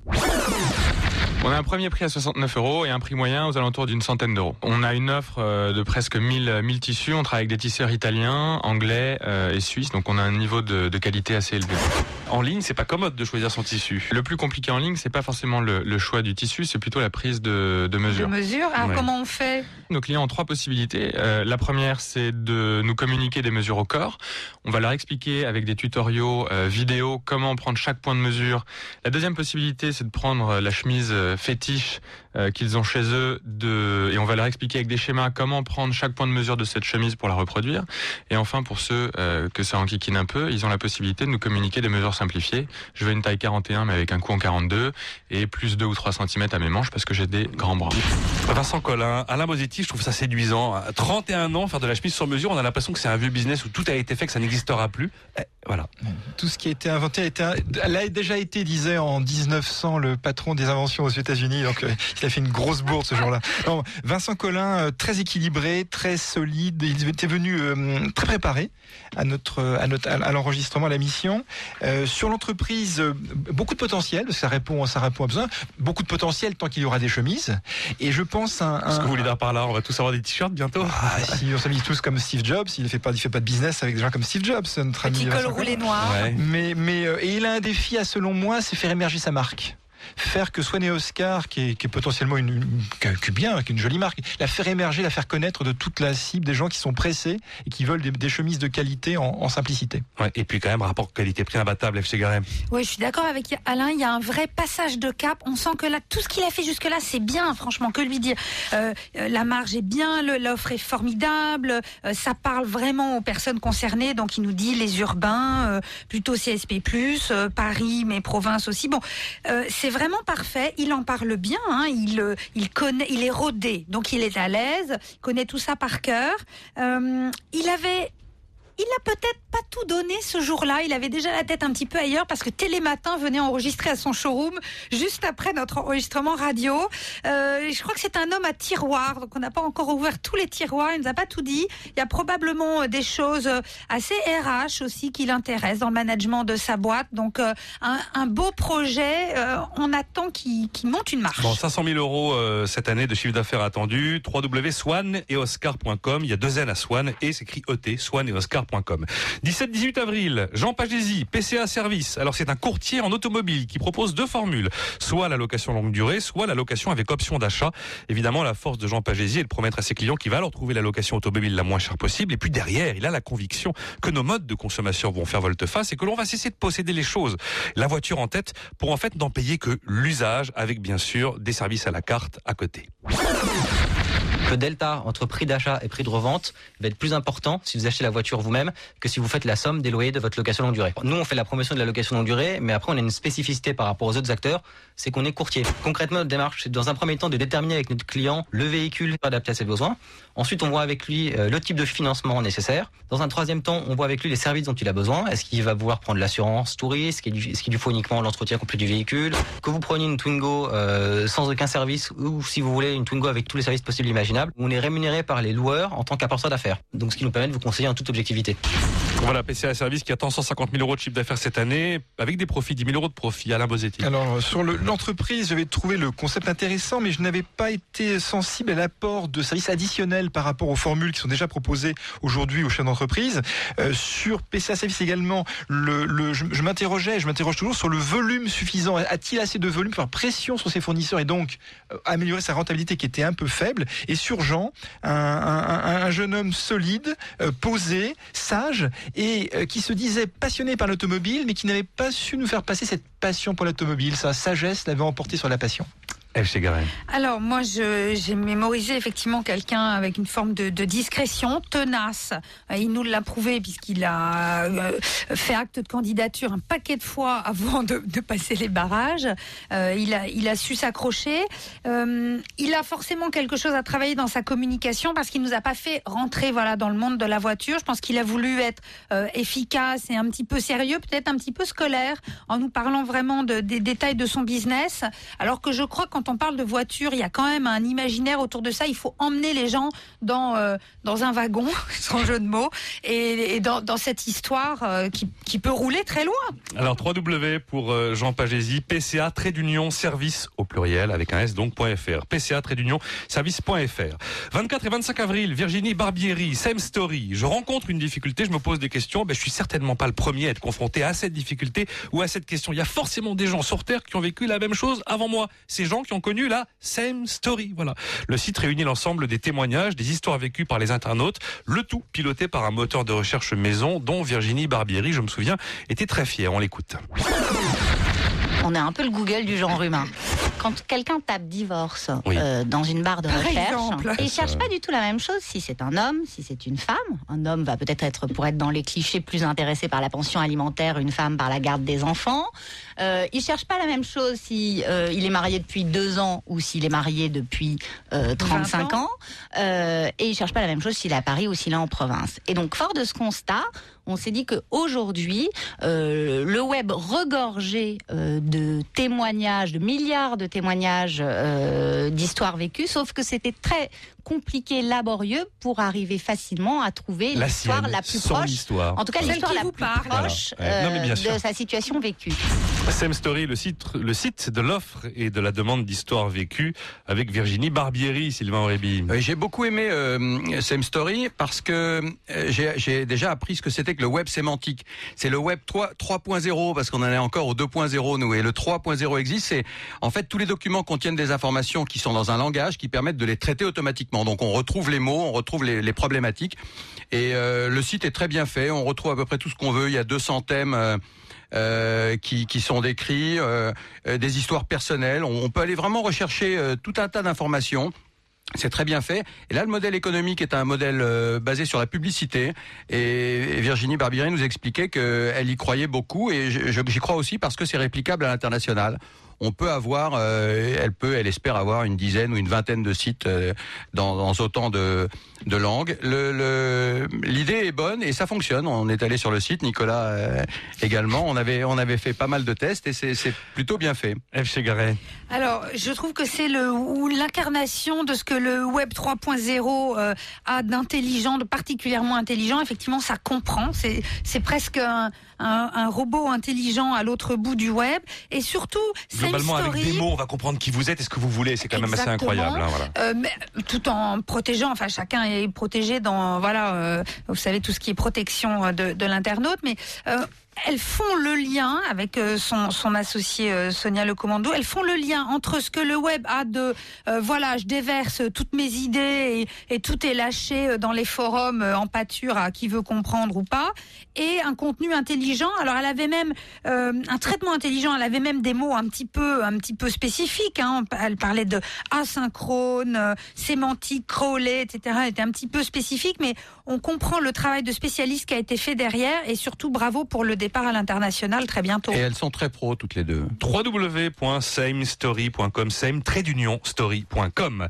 On a un premier prix à 69 euros et un prix moyen aux alentours d'une centaine d'euros. On a une offre euh, de presque 1000, 1000 tissus. On travaille avec des tisseurs italiens, anglais euh, et suisses. Donc on a un niveau de, de qualité assez élevé. En ligne, c'est pas commode de choisir son tissu. Le plus compliqué en ligne, c'est pas forcément le, le, choix du tissu, c'est plutôt la prise de, de mesure. De mesure. Alors comment on fait? Nos clients ont trois possibilités. Euh, la première, c'est de nous communiquer des mesures au corps. On va leur expliquer avec des tutoriaux euh, vidéo comment prendre chaque point de mesure. La deuxième possibilité, c'est de prendre la chemise fétiche euh, qu'ils ont chez eux de, et on va leur expliquer avec des schémas comment prendre chaque point de mesure de cette chemise pour la reproduire. Et enfin, pour ceux euh, que ça enquiquine un peu, ils ont la possibilité de nous communiquer des mesures simplifiées. Je veux une taille 41 mais avec un cou en 42 et plus 2 ou 3 cm à mes manches parce que j'ai des grands bras. Vincent Collin, Alain Bosetti, je trouve ça séduisant. À 31 ans, faire de la chemise sur mesure, on a l'impression que c'est un vieux business où tout a été fait, que ça n'existera plus. Eh, voilà. Tout ce qui a été inventé a, été, a déjà été, disait en 1900 le patron des inventions aux États-Unis. Donc, euh, il a fait une grosse bourde ce jour-là. Vincent Collin, euh, très équilibré, très solide. Il était venu euh, très préparé à notre, à notre, à l'enregistrement, à la mission. sur l'entreprise, beaucoup de potentiel. Ça répond, ça répond à besoin. Beaucoup de potentiel tant qu'il y aura des chemises. Et je pense un. un Ce que vous voulez dire par là, on va tous avoir des t-shirts bientôt. Ah, si on s'habille tous comme Steve Jobs, il ne fait pas, il fait pas de business avec des gens comme Steve Jobs, notre ami. Petit col roulé noir. Mais, mais, et il a un défi à, selon moi, c'est faire émerger sa marque faire que Swan et Oscar, qui est, qui est potentiellement une, une, bien, qui est une jolie marque, la faire émerger, la faire connaître de toute la cible des gens qui sont pressés et qui veulent des, des chemises de qualité en, en simplicité. Ouais, et puis quand même rapport qualité-prix imbattable, FC Garem. Oui, je suis d'accord avec Alain. Il y a un vrai passage de cap. On sent que là, tout ce qu'il a fait jusque-là, c'est bien. Franchement, que lui dire. Euh, la marge est bien, l'offre est formidable. Euh, ça parle vraiment aux personnes concernées. Donc, il nous dit les urbains, euh, plutôt CSP+, euh, Paris, mais province aussi. Bon, euh, c'est vraiment parfait. Il en parle bien. Hein. Il, euh, il connaît, il est rodé, donc il est à l'aise. Il connaît tout ça par cœur. Euh, il avait il a peut-être pas tout donné ce jour-là. Il avait déjà la tête un petit peu ailleurs parce que Télématin venait enregistrer à son showroom juste après notre enregistrement radio. Euh, je crois que c'est un homme à tiroir, donc on n'a pas encore ouvert tous les tiroirs. Il nous a pas tout dit. Il y a probablement euh, des choses euh, assez RH aussi qui l'intéressent dans le management de sa boîte. Donc euh, un, beau projet. On attend qu'il qu monte une marche. Bon, 500 000 euros cette année de chiffre d'affaires attendu. www.swan et oscar.com. Il y a deux N à Swan et c'est écrit ET, Swan et Oscar pcafr.com. 17-18 avril, Jean Pagési, PCA Service. Alors c'est un courtier en automobile qui propose deux formules, soit la location longue durée, soit la location avec option d'achat. Évidemment, la force de Jean Pagési est de promettre à ses clients qu'il va leur trouver la location automobile la moins chère possible. Et puis derrière, il a la conviction que nos modes de consommation vont faire volte-face et que l'on va cesser de posséder les choses. La voiture en tête pour en fait n'en payer que l'usage avec bien sûr des services à la carte à côté. Le delta entre prix d'achat et prix de revente va être plus important si vous achetez la voiture vous-même que si vous faites la somme des loyers de votre location longue durée. Nous, on fait la promotion de la location longue durée, mais après, on a une spécificité par rapport aux autres acteurs, c'est qu'on est courtier. Concrètement, notre démarche, c'est dans un premier temps de déterminer avec notre client le véhicule adapté à ses besoins. Ensuite, on voit avec lui euh, le type de financement nécessaire. Dans un troisième temps, on voit avec lui les services dont il a besoin. Est-ce qu'il va vouloir prendre l'assurance touriste? Est-ce qu'il lui faut uniquement l'entretien complet du véhicule? Que vous preniez une Twingo euh, sans aucun service ou si vous voulez une Twingo avec tous les services possibles et imaginables, on est rémunéré par les loueurs en tant qu'apporteur d'affaires. Donc, ce qui nous permet de vous conseiller en toute objectivité. Voilà, PCA Service qui attend 150 000 euros de chiffre d'affaires cette année, avec des profits, 10 000 euros de profit. Alain Bosetti. Alors, sur l'entreprise, j'avais trouvé le concept intéressant, mais je n'avais pas été sensible à l'apport de services additionnels par rapport aux formules qui sont déjà proposées aujourd'hui aux chefs d'entreprise. Euh, sur PCA Service également, le, le je, je m'interrogeais, je m'interroge toujours sur le volume suffisant. A-t-il assez de volume pour faire pression sur ses fournisseurs et donc euh, améliorer sa rentabilité qui était un peu faible? Et sur Jean, un, un, un jeune homme solide, euh, posé, sage et euh, qui se disait passionné par l'automobile, mais qui n'avait pas su nous faire passer cette passion pour l'automobile. Sa sagesse l'avait emporté sur la passion. Alors moi, j'ai mémorisé effectivement quelqu'un avec une forme de, discrétion, tenace. Euh, il nous l'a prouvé puisqu'il a euh, fait acte de candidature un paquet de fois avant de, passer les barrages. Euh, il, a, su s'accrocher. Il a forcément quelque chose à travailler dans sa communication parce qu'il nous a pas fait rentrer voilà dans le monde de la voiture. Je pense qu'il a voulu être efficace et un petit peu sérieux, peut-être un petit peu scolaire, en nous parlant vraiment de, des détails de son business. Alors que je crois quand on parle de voiture, il y a quand même un imaginaire autour de ça. Il faut emmener les gens dans euh, dans un wagon, sans jeu de mots, et, dans, dans, cette histoire euh, qui, qui, peut rouler très loin. Alors 3W pour euh, Jean Pagési, PCA trait d'union service au pluriel avec un S donc .fr. PCA trait d'union service.fr. 24 et 25 avril, Virginie Barbieri, same story. Je rencontre une difficulté, je me pose des questions. Ben, je suis certainement pas le premier à être confronté à cette difficulté ou à cette question. Il y a forcément des gens sur Terre qui ont vécu la même chose avant moi. Ces gens qui ont connu la same story. Voilà. Le site réunit l'ensemble des témoignages, des histoires vécues par les internautes, le tout piloté par un moteur de recherche maison dont Virginie Barbieri, je me souviens, était très fière. On l'écoute. On est un peu le Google du genre humain. Quand quelqu'un tape divorce euh, dans une barre de Par recherche, exemple. il cherche pas du tout la même chose si c'est un homme, si c'est une femme. Un homme va peut-être être, pour être dans les clichés, plus intéressé par la pension alimentaire, une femme par la garde des enfants. Euh, il cherche pas la même chose si euh, il est marié depuis deux ans ou s'il est marié depuis euh, 35 ans. Euh, et il cherche pas la même chose s'il est à Paris ou s'il est en province. Et donc, fort de ce constat, on s'est dit qu'aujourd'hui, euh, le web regorgé euh, de témoignages, de milliards de témoignages euh, d'histoires vécues, sauf que c'était très compliqué, laborieux pour arriver facilement à trouver La l'histoire la plus son proche. histoire. En tout cas, l'histoire la plus parle. proche Voilà. Ouais. Non, mais bien euh, sûr. de sa situation vécue. Same Story, le site, le site de l'offre et de la demande d'histoires vécues avec Virginie Barbieri, Sylvain Aurébi. Oui, j'ai beaucoup aimé euh, Same Story parce que euh, j'ai déjà appris ce que c'était que le web sémantique. C'est le web 3 3.0 parce qu'on en est encore au 2.0 nous et le 3.0 existe. C'est en fait tous les documents contiennent des informations qui sont dans un langage qui permettent de les traiter automatiquement. Donc on retrouve les mots, on retrouve les, problématiques et euh, le site est très bien fait. On retrouve à peu près tout ce qu'on veut. Il y a 200 thèmes. euh, euh, qui, sont décrits, des histoires personnelles. On, peut aller vraiment rechercher tout un tas d'informations. C'est très bien fait. Et là, le modèle économique est un modèle basé sur la publicité. Et, et Virginie Barbieri nous expliquait qu'elle y croyait beaucoup. Et j'y crois aussi parce que c'est réplicable à l'international. On peut avoir, euh, elle peut, elle espère avoir une dizaine ou une vingtaine de sites euh, dans, dans autant de, de. Le- le- L'idée est bonne et ça fonctionne. On est allé sur le site, Nicolas euh, également. On avait, on avait fait pas mal de tests et c'est c'est plutôt bien fait. F. Chegaray. Alors, je trouve que c'est le ou l'incarnation de ce que le web 3.0 euh, a d'intelligent, de particulièrement intelligent. Effectivement, ça comprend. C'est c'est presque un, un, un robot intelligent à l'autre bout du web. Et surtout, cette globalement avec des mots, on va comprendre qui vous êtes et ce que vous voulez. C'est quand même assez incroyable. Hein, voilà. Euh, mais, tout en protégeant, enfin chacun est protégé dans voilà, euh, vous savez tout ce qui est protection de, de l'internaute, mais euh, elles font le lien avec euh, son, son associé euh, Sonia Le Commando. Elles font le lien entre ce que le web a de euh, voilà, je déverse toutes mes idées et, tout est lâché dans les forums en pâture à qui veut comprendre ou pas, et un contenu intelligent. Alors elle avait même un traitement intelligent. Elle avait même des mots un petit peu un petit peu spécifiques. Hein. Elle parlait de asynchrone, sémantique, crawlé, etc. Elle était un petit peu spécifique, mais on comprend le travail de spécialiste qui a été fait derrière et surtout bravo pour le départ à l'international très bientôt. Et elles sont très pro toutes les deux. www.samestory.com, same d'union story.com.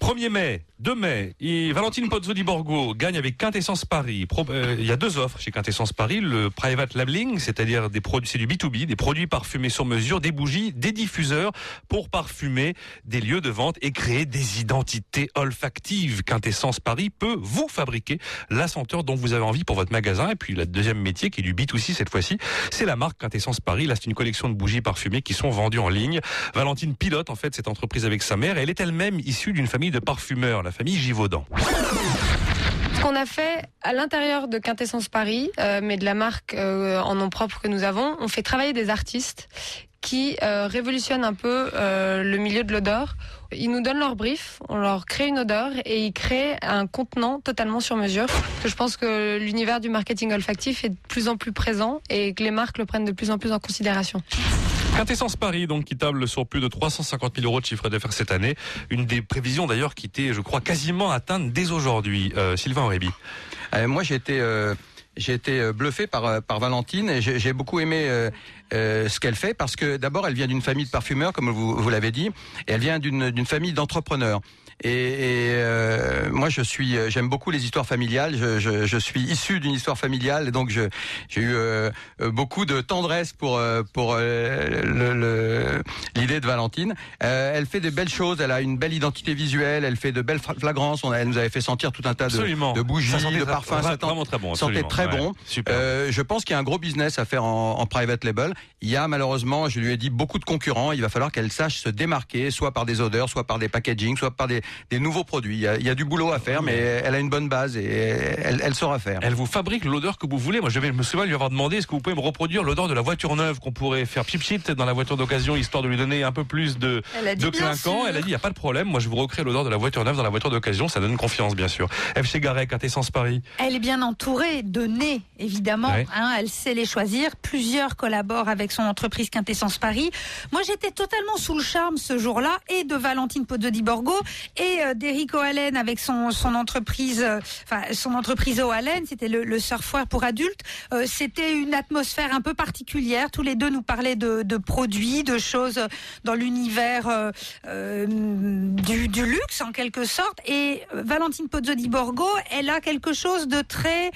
1er mai, 2 mai, et Valentine Pozzoli Borgo gagne avec Quintessence Paris. Euh, il y a deux offres chez Quintessence Paris, le private labeling, c'est-à-dire des produits, c'est du B2B, des produits parfumés sur mesure, des bougies, des diffuseurs pour parfumer des lieux de vente et créer des identités olfactives. Quintessence Paris peut vous fabriquer la senteur dont vous avez envie pour votre magasin. Et puis, le deuxième métier qui est du B2C cette fois-ci, c'est la marque Quintessence Paris. Là, c'est une collection de bougies parfumées qui sont vendues en ligne. Valentine pilote, en fait, cette entreprise avec sa mère. elle est elle-même issue d'une famille de parfumeurs, la famille Givaudan. Ce qu'on a fait à l'intérieur de Quintessence Paris, euh, mais de la marque euh, en nom propre que nous avons, on fait travailler des artistes qui euh, révolutionnent un peu le milieu de l'odeur ils nous donnent leur brief, on leur crée une odeur et ils créent un contenant totalement sur mesure. Je pense que l'univers du marketing olfactif est de plus en plus présent et que les marques le prennent de plus en plus en considération. Quintessence Paris, donc, qui table sur plus de 350 000 euros de chiffre d'affaires cette année. Une des prévisions d'ailleurs qui était, je crois, quasiment atteinte dès aujourd'hui. Euh, Sylvain Aurébi. Euh, moi, j'ai été euh, j'ai été bluffé par, par Valentine et j'ai beaucoup aimé euh, ce qu'elle fait parce que d'abord elle vient d'une famille de parfumeurs comme vous, vous l'avez dit et elle vient d'une famille d'entrepreneurs. Et, et euh, moi, je suis, j'aime beaucoup les histoires familiales. Je, je, je suis issu d'une histoire familiale, donc j'ai eu euh, beaucoup de tendresse pour pour l'idée le, l'idée de Valentine. Euh, elle fait des belles choses. Elle a une belle identité visuelle. Elle fait de belles flagrances. On elle nous avait fait sentir tout un tas de, de bougies, de parfums. Ça vraiment très bon. Sentait très bon. Euh, je pense qu'il y a un gros business à faire en, en, private label. Il y a malheureusement, je lui ai dit, beaucoup de concurrents. Il va falloir qu'elle sache se démarquer, soit par des odeurs, soit par des packaging, soit par des des nouveaux produits. Il y, a, il y, a, du boulot à faire, mais elle a une bonne base et elle, elle saura faire. Elle vous fabrique l'odeur que vous voulez. Moi, je vais me souviens lui avoir demandé est-ce que vous pouvez me reproduire l'odeur de la voiture neuve qu'on pourrait faire pip dans la voiture d'occasion, histoire de lui donner un peu plus de, de clinquant. Elle a dit il n'y a pas de problème. Moi, je vous recrée l'odeur de la voiture neuve dans la voiture d'occasion. Ça donne confiance, bien sûr. FC Garec, Quintessence Paris. Elle est bien entourée de nez, évidemment. Hein, elle sait les choisir. Plusieurs collaborent avec son entreprise Quintessence Paris. Moi, j'étais totalement sous le charme ce jour-là et de Valentine Pozzodi Borgo et euh, d'Eric O'Allen avec son, son entreprise, euh, enfin son entreprise O'Allen, c'était le, le, surfwear pour adultes. Euh, c'était une atmosphère un peu particulière. Tous les deux nous parlaient de, de produits, de choses dans l'univers euh, euh du, du, luxe en quelque sorte. Et Valentine Pozzodi Borgo, elle a quelque chose de très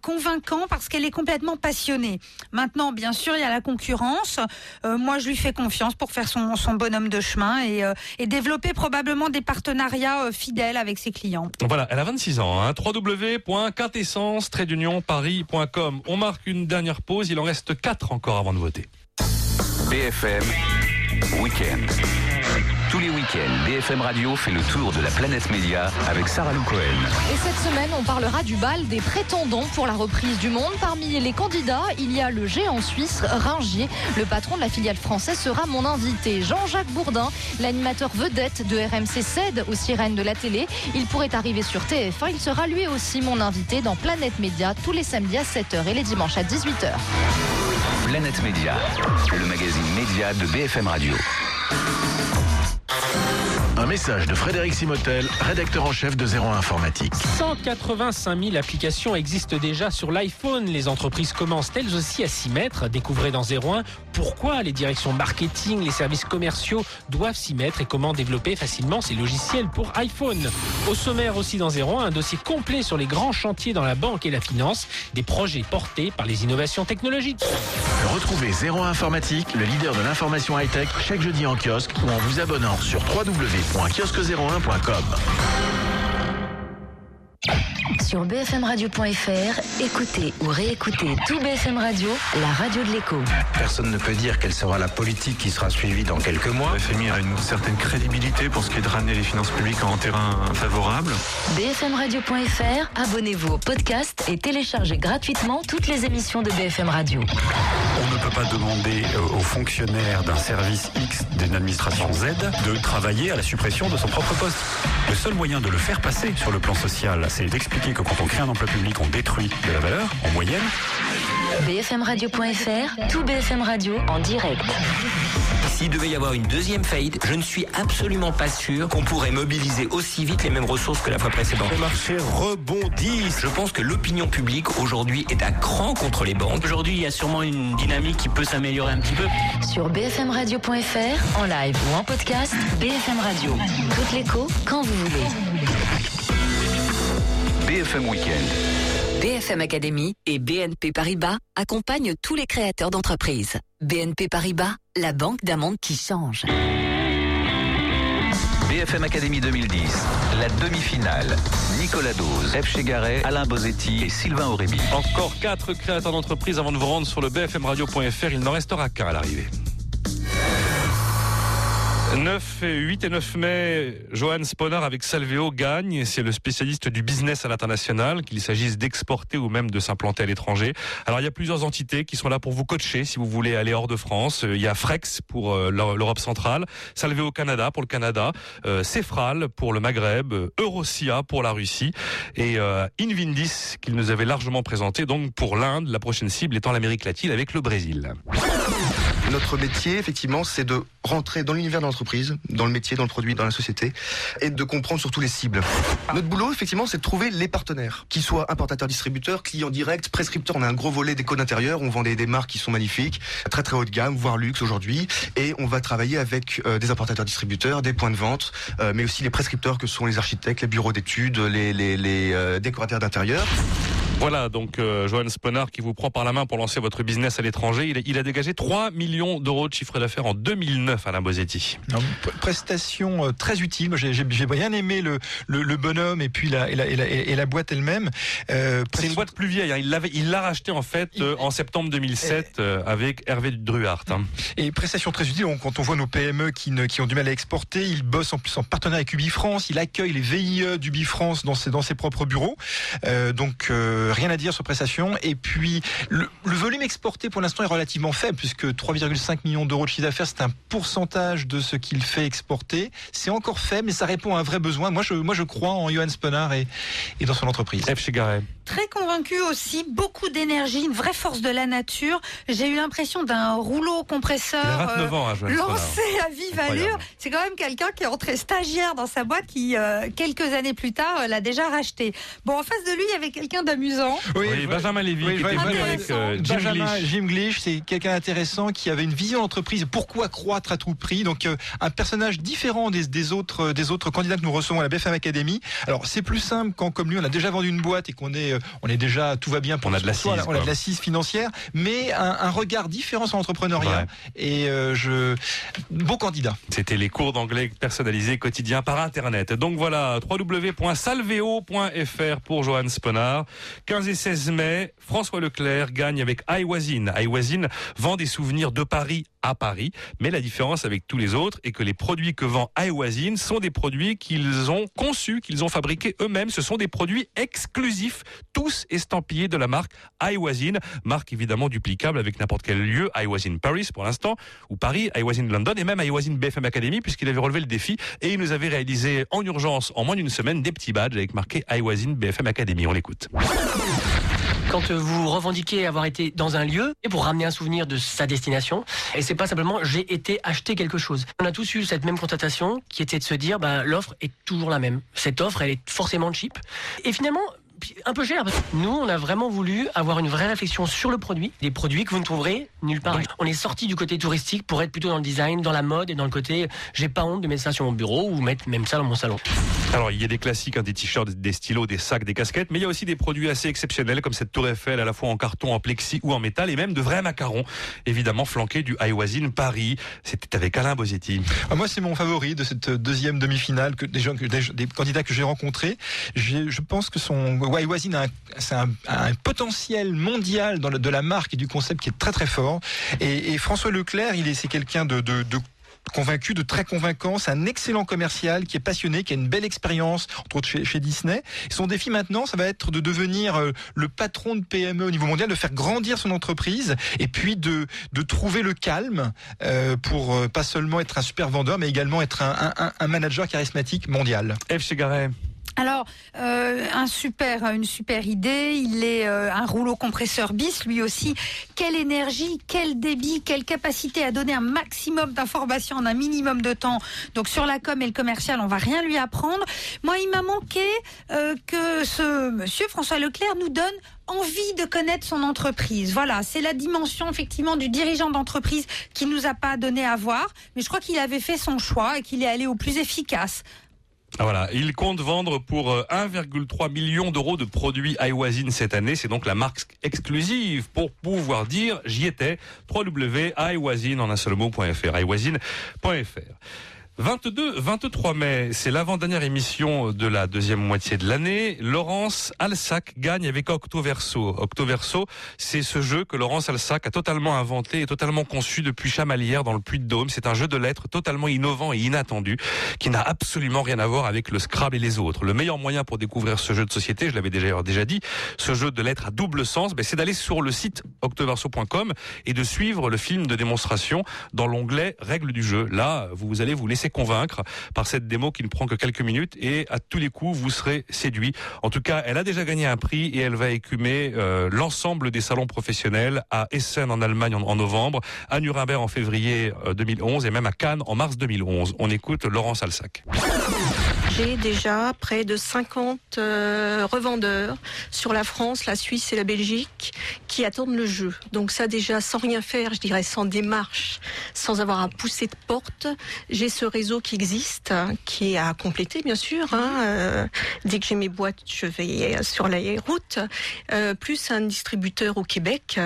convaincant parce qu'elle est complètement passionnée. Maintenant, bien sûr, il y a la concurrence. moi, je lui fais confiance pour faire son, son bonhomme de chemin et, et développer probablement des partenariats fidèle avec ses clients. Voilà, elle a 26 ans. Hein. www.quintessence-paris.com. On marque une dernière pause. Il en reste 4 encore avant de voter. BFM Weekend. Tous les week-ends, BFM Radio fait le tour de la planète média avec Sarah Lou Cohen. Et cette semaine, on parlera du bal des prétendants pour la reprise du monde. Parmi les candidats, il y a le géant suisse Ringier. Le patron de la filiale française sera mon invité. Jean-Jacques Bourdin, l'animateur vedette de RMC cède aux sirènes de la télé. Il pourrait arriver sur TF1. Il sera lui aussi mon invité dans Planète Média tous les samedis à 7h et les dimanches à 18h. Planète Média, le magazine média de BFM Radio. Un message de Frédéric Simotel, rédacteur en chef de 01 Informatique. 185 000 applications existent déjà sur l'iPhone. Les entreprises commencent elles aussi à s'y mettre. Découvrez dans 01 pourquoi les directions marketing, les services commerciaux doivent s'y mettre et comment développer facilement ces logiciels pour iPhone. Au sommaire aussi dans 01, un dossier complet sur les grands chantiers dans la banque et la finance, des projets portés par les innovations technologiques. Retrouvez 01 Informatique, le leader de l'information high-tech, chaque jeudi en kiosque ou en vous abonnant sur www www.kiosque01.com. Sur bfmradio.fr, écoutez ou réécoutez tout BFM Radio, la radio de l'écho. Personne ne peut dire quelle sera la politique qui sera suivie dans quelques mois. Le FMI a une certaine crédibilité pour ce qui est de ramener les finances publiques en terrain favorable. bfmradio.fr, abonnez-vous au podcast et téléchargez gratuitement toutes les émissions de BFM Radio. On ne peut pas demander aux fonctionnaires d'un service X d'une administration Z de travailler à la suppression de son propre poste. Le seul moyen de le faire passer sur le plan social, c'est d'expliquer que quand on crée un emploi public, on détruit de la valeur, en moyenne. bfmradio.fr, tout BFM Radio en direct. S'il devait y avoir une deuxième faillite, je ne suis absolument pas sûr qu'on pourrait mobiliser aussi vite les mêmes ressources que la fois précédente. Les marchés rebondissent. Je pense que l'opinion publique aujourd'hui est à cran contre les banques. Aujourd'hui, il y a sûrement une dynamique qui peut s'améliorer un petit peu. Sur bfmradio.fr, en live ou en podcast, BFM Radio. Toute l'écho, quand vous voulez. BFM Weekend. BFM Academy et BNP Paribas accompagnent tous les créateurs d'entreprises. BNP Paribas, la banque d'un monde qui change. BFM Academy 2010, la demi-finale. Nicolas Dose, F. Chegaray, Alain Bozetti et Sylvain Aurébi. Encore quatre créateurs d'entreprise avant de vous rendre sur le bfmradio.fr. Il n'en restera qu'un à l'arrivée. 9, et 8 et 9 mai, Johan Sponar avec Salveo gagne. C'est le spécialiste du business à l'international, qu'il s'agisse d'exporter ou même de s'implanter à l'étranger. Alors il y a plusieurs entités qui sont là pour vous coacher si vous voulez aller hors de France. Il y a Frex pour euh, l'Europe centrale, Salveo Canada pour le Canada, euh, Cefral pour le Maghreb, Eurosia pour la Russie et euh, Invindis qu'il nous avait largement présenté donc pour l'Inde, la prochaine cible étant l'Amérique latine avec le Brésil. Notre métier, effectivement, c'est de rentrer dans l'univers de l'entreprise, dans le métier, dans le produit, dans la société, et de comprendre surtout les cibles. Notre boulot, effectivement, c'est de trouver les partenaires, qu'ils soient importateurs, distributeurs, clients directs, prescripteurs. On a un gros volet des codes intérieurs, on vend des, marques qui sont magnifiques, très très haut de gamme, voire luxe aujourd'hui, et on va travailler avec euh, des importateurs, distributeurs, des points de vente, euh, mais aussi les prescripteurs que sont les architectes, les bureaux d'études, les, euh, décorateurs d'intérieur. Voilà, donc Johan Sponard qui vous prend par la main pour lancer votre business à l'étranger. Il, il a dégagé 3 millions d'euros de chiffre d'affaires en 2009, Alain Bosetti. Prestation euh, très utile. J'ai bien aimé le, le, le bonhomme et puis la, et la, et la, et la boîte elle-même. Euh, C'est une boîte plus vieille. hein. Il il l'a racheté en fait euh, en septembre 2007 euh, avec Hervé Druhart. hein. Et prestation très utile, on- quand on voit nos PME qui, ne- qui ont du mal à exporter, ils bossent en plus en partenariat avec UbiFrance, il accueille les VIE d'UbiFrance dans ses, dans ses propres bureaux. Donc rien à dire sur prestation. Et puis le, le volume exporté pour l'instant est relativement faible, puisque 3,5 millions d'euros de chiffre d'affaires, c'est un pourcentage de ce qu'il fait exporter. C'est encore faible, mais ça répond à un vrai besoin. Moi je, moi, je crois en Johan Sponard et, et dans son entreprise. F. Très convaincu aussi, beaucoup d'énergie, une vraie force de la nature. J'ai eu l'impression d'un rouleau compresseur a 29 ans, hein, Johan lancé à vive allure. C'est quand même quelqu'un qui est entré stagiaire dans sa boîte qui, euh, quelques années plus tard, euh, l'a déjà racheté. Bon, en face de lui, il y avait quelqu'un d'amusant. Oui, Benjamin Lévy qui était avec euh, Jim Benjamin Glitch. Jim Glitch, c'est quelqu'un d'intéressant qui avait une vision d'entreprise. Pourquoi croître à tout prix Donc euh, un personnage différent des, des autres euh, des autres candidats que nous recevons à la BFM Academy. Alors c'est plus simple quand comme lui on a déjà vendu une boîte et qu'on est euh, on est déjà tout va bien pour On a de l'assise, on a de l'assise financière, mais un, un regard différent sur l'entrepreneuriat. Ouais. Et euh, je bon candidat. C'était les cours d'anglais personnalisés quotidiens par Internet. Donc voilà, www.salveo.fr pour Johan Sponard. 15 et 16 mai, François Leclerc gagne avec iWasin. iWasin vend des souvenirs de Paris à Paris, mais la différence avec tous les autres est que les produits que vend iWasin sont des produits qu'ils ont conçus, qu'ils ont fabriqués eux-mêmes. Ce sont des produits exclusifs, tous estampillés de la marque iWasin, marque évidemment duplicable avec n'importe quel lieu, iWasin Paris pour l'instant, ou Paris, iWasin London et même iWasin BFM Academy puisqu'il avait relevé le défi et il nous avait réalisé en urgence en moins d'une semaine des petits badges avec marqué iWasin BFM Academy. On l'écoute. Quand vous revendiquez avoir été dans un lieu et pour ramener un souvenir de sa destination, et c'est pas simplement j'ai été acheter quelque chose. On a tous eu cette même constatation qui était de se dire bah, l'offre est toujours la même. Cette offre elle est forcément cheap et finalement un peu cher. parce que Nous, on a vraiment voulu avoir une vraie réflexion sur le produit, des produits que vous ne trouverez nulle part. On est sorti du côté touristique pour être plutôt dans le design, dans la mode et dans le côté j'ai pas honte de mettre ça sur mon bureau ou mettre même ça dans mon salon. Alors, il y a des classiques, hein, des t-shirts, des stylos, des sacs, des casquettes, mais il y a aussi des produits assez exceptionnels comme cette tour Eiffel à la fois en carton, en plexi ou en métal et même de vrais macarons, évidemment flanqués du iWasin Paris. C'était avec Alain Bosetti. Ah, Moi, c'est mon favori de cette deuxième demi-finale que des gens, des, des candidats que j'ai rencontrés. J'ai- Je pense que son Waiwasin a, un, potentiel mondial de la marque et du concept qui est très très fort. Et, François Leclerc, c'est quelqu'un de, convaincu, de très convaincant. C'est un excellent commercial qui est passionné, qui a une belle expérience, entre autres chez, Disney. Son défi maintenant, ça va être de devenir euh, le patron de PME au niveau mondial, de faire grandir son entreprise et puis de, trouver le calme euh, pour euh, pas seulement être un super vendeur, mais également être un manager charismatique mondial. F. Chegaray. Alors, euh, un super, une super idée. Il est euh, un rouleau compresseur bis, lui aussi. Quelle énergie, quel débit, quelle capacité à donner un maximum d'informations en un minimum de temps. Donc sur la com et le commercial, on va rien lui apprendre. Moi, il m'a manqué euh, que ce monsieur François Leclerc nous donne envie de connaître son entreprise. Voilà, c'est la dimension effectivement du dirigeant d'entreprise qui nous a pas donné à voir, mais je crois qu'il avait fait son choix et qu'il est allé au plus efficace. Ah, Voilà, il compte vendre pour euh, 1,3 million d'euros de produits iWasin cette année. C'est donc la marque exclusive pour pouvoir dire j'y étais. www.iwasin en un seul mot.fr. iwasin.fr. 22, 23 mai, c'est l'avant-dernière émission de la deuxième moitié de l'année. Laurence Alsac gagne avec Octoverso. Octoverso, c'est ce jeu que Laurence Alsac a totalement inventé et totalement conçu depuis Chamalières dans le Puy-de-Dôme. C'est un jeu de lettres totalement innovant et inattendu qui n'a absolument rien à voir avec le Scrabble et les autres. Le meilleur moyen pour découvrir ce jeu de société, je l'avais déjà, déjà dit, ce jeu de lettres à double sens, ben, c'est d'aller sur le site octoverso.com et de suivre le film de démonstration dans l'onglet règles du jeu. Là, vous allez vous laisser convaincre par cette démo qui ne prend que quelques minutes et à tous les coups vous serez séduit. En tout cas, elle a déjà gagné un prix et elle va écumer euh, l'ensemble des salons professionnels à Essen en Allemagne en, en novembre, à Nuremberg en février euh, 2011 et même à Cannes en mars 2011. On écoute Laurence Alsac. J'ai déjà près de 50 euh, revendeurs sur la France, la Suisse et la Belgique qui attendent le jeu. Donc ça déjà sans rien faire, je dirais sans démarche, sans avoir à pousser de porte, j'ai ce réseau qui existe, hein, qui est à compléter bien sûr. hein. Euh, dès que j'ai mes boîtes, je vais sur la route, euh, plus un distributeur au Québec.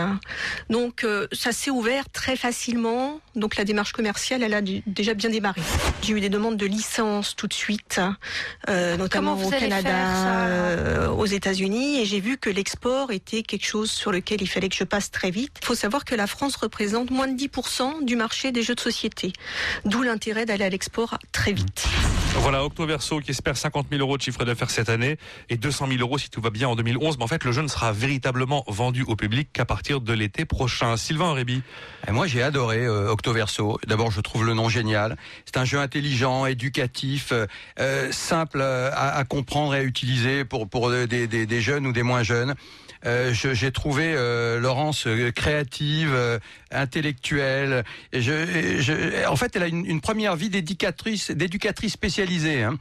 Donc euh, ça s'est ouvert très facilement. Donc la démarche commerciale, elle a déjà bien démarré. J'ai eu des demandes de licence tout de suite, euh, notamment au Canada, ça, euh, aux États-Unis, et j'ai vu que l'export était quelque chose sur lequel il fallait que je passe très vite. Il faut savoir que la France représente moins de 10% du marché des jeux de société, d'où l'intérêt d'aller à l'export très vite. Voilà, Octoverso qui espère 50 000 euros de chiffre d'affaires cette année et 200 000 euros si tout va bien en 2011. Mais en fait, le jeu ne sera véritablement vendu au public qu'à partir de l'été prochain. Sylvain. Et moi, j'ai adoré euh, Octoverso. D'abord, je trouve le nom génial. C'est un jeu intelligent, éducatif, euh, simple à, à comprendre et à utiliser pour pour des, des, des jeunes ou des moins jeunes. Euh, j'ai trouvé euh, Laurence euh, créative, euh, intellectuelle. Et je, je- en fait, elle a une, une première vie d'éducatrice, d'éducatrice spécialisée. Hein.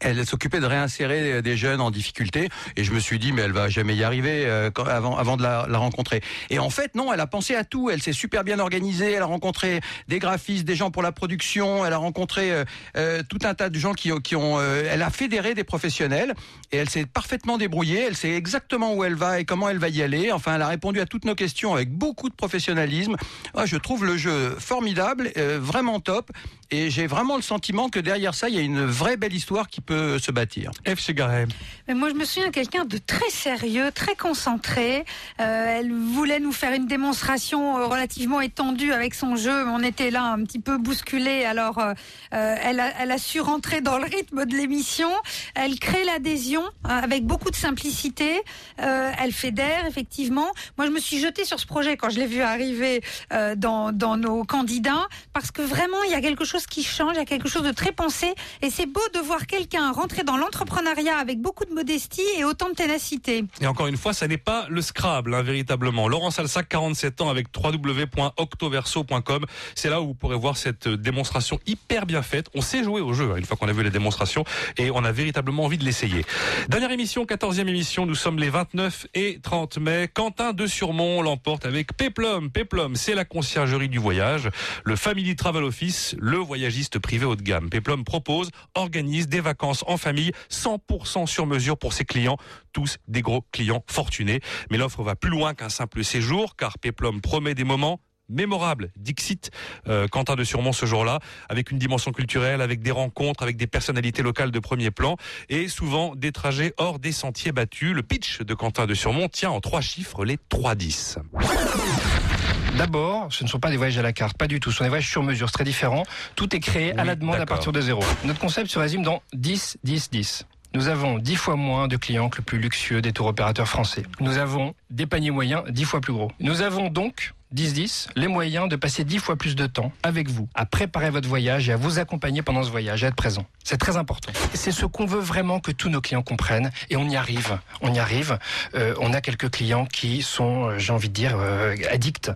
Elle s'occupait de réinsérer des jeunes en difficulté et je me suis dit mais elle va jamais y arriver euh, avant avant de la, rencontrer. Et en fait non, elle a pensé à tout. Elle s'est super bien organisée. Elle a rencontré des graphistes, des gens pour la production. Elle a rencontré euh, euh, tout un tas de gens qui, qui ont. elle a fédéré des professionnels et elle s'est parfaitement débrouillée. Elle sait exactement où elle va et comment elle va y aller. Enfin, elle a répondu à toutes nos questions avec beaucoup de professionnalisme. Moi, je trouve le jeu formidable, vraiment top. Et j'ai vraiment le sentiment que derrière ça, il y a une vraie belle histoire qui peut se bâtir. F. Chegaray. Mais moi, je me souviens de quelqu'un de très sérieux, très concentré. Euh, elle voulait nous faire une démonstration euh, relativement étendue avec son jeu. On était là un petit peu bousculé. Alors, euh, elle, a, elle a su rentrer dans le rythme de l'émission. Elle crée l'adhésion avec beaucoup de simplicité. Euh, elle fédère, effectivement. Moi, je me suis jetée sur ce projet quand je l'ai vu arriver euh, dans, dans nos candidats parce que vraiment, il y a quelque chose qui change, il y a quelque chose de très pensé. Et c'est beau de voir quelqu'un rentrer dans l'entrepreneuriat avec beaucoup de modestie et autant de ténacité. Et encore une fois, ça n'est pas le Scrabble, hein, véritablement. Laurence Alsac, 47 ans, avec www.octoverso.com. C'est là où vous pourrez voir cette euh, démonstration hyper bien faite. On sait jouer au jeu, hein, une fois qu'on a vu les démonstrations, et on a véritablement envie de l'essayer. Dernière émission, 14e émission, nous sommes les 29 et 30 mai. Quentin de Surmont l'emporte avec Peplum. Peplum, c'est la conciergerie du voyage, le Family Travel Office, le voyagiste privé haut de gamme. Peplum propose, organise des vacances en famille 100% sur mesure pour ses clients, tous des gros clients fortunés. Mais l'offre va plus loin qu'un simple séjour, car Peplum promet des moments mémorable. Dixit, euh, Quentin de Surmont ce jour-là, avec une dimension culturelle, avec des rencontres, avec des personnalités locales de premier plan et souvent des trajets hors des sentiers battus. Le pitch de Quentin de Surmont tient en trois chiffres les 3-10. D'abord, ce ne sont pas des voyages à la carte, pas du tout. Ce sont des voyages sur mesure, c'est très différent. Tout est créé à la demande à partir de zéro. Notre concept se résume dans 10, 10, 10. Nous avons 10 fois moins de clients que le plus luxueux des tours opérateurs français. Nous avons des paniers moyens 10 fois plus gros. Nous avons donc 10-10, les moyens de passer 10 fois plus de temps avec vous, à préparer votre voyage et à vous accompagner pendant ce voyage, à être présent. C'est très important. C'est ce qu'on veut vraiment que tous nos clients comprennent et on y arrive. On y arrive. Euh, on a quelques clients qui sont, euh, j'ai envie de dire, euh, addicts.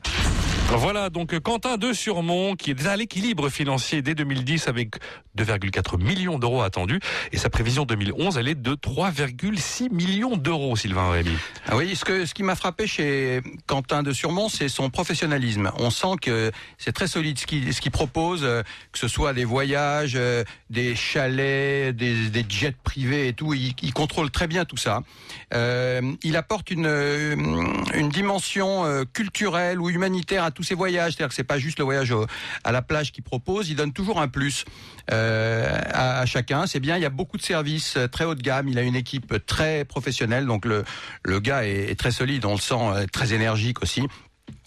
Voilà donc Quentin de Surmont qui est à l'équilibre financier dès 2010 avec 2,4 millions d'euros attendus et sa prévision 2011 elle est de 3,6 millions d'euros Sylvain Rémy. Ah oui, ce, que, ce qui m'a frappé chez Quentin de Surmont, c'est son professionnalisme. On sent que c'est très solide ce qu'il qu'il propose, euh, que ce soit des voyages, euh, des chalets, des, jets privés et tout. Il, contrôle très bien tout ça. Euh, il apporte une, une dimension culturelle ou humanitaire à tous ses voyages. C'est-à-dire que c'est pas juste le voyage au- à la plage qu'il propose. Il donne toujours un plus euh, à, à chacun. C'est bien. Il y a beaucoup de services euh, très haut de gamme. Il a une équipe très professionnelle. Donc le, le gars est, est très solide. On le sent euh, très énergique aussi.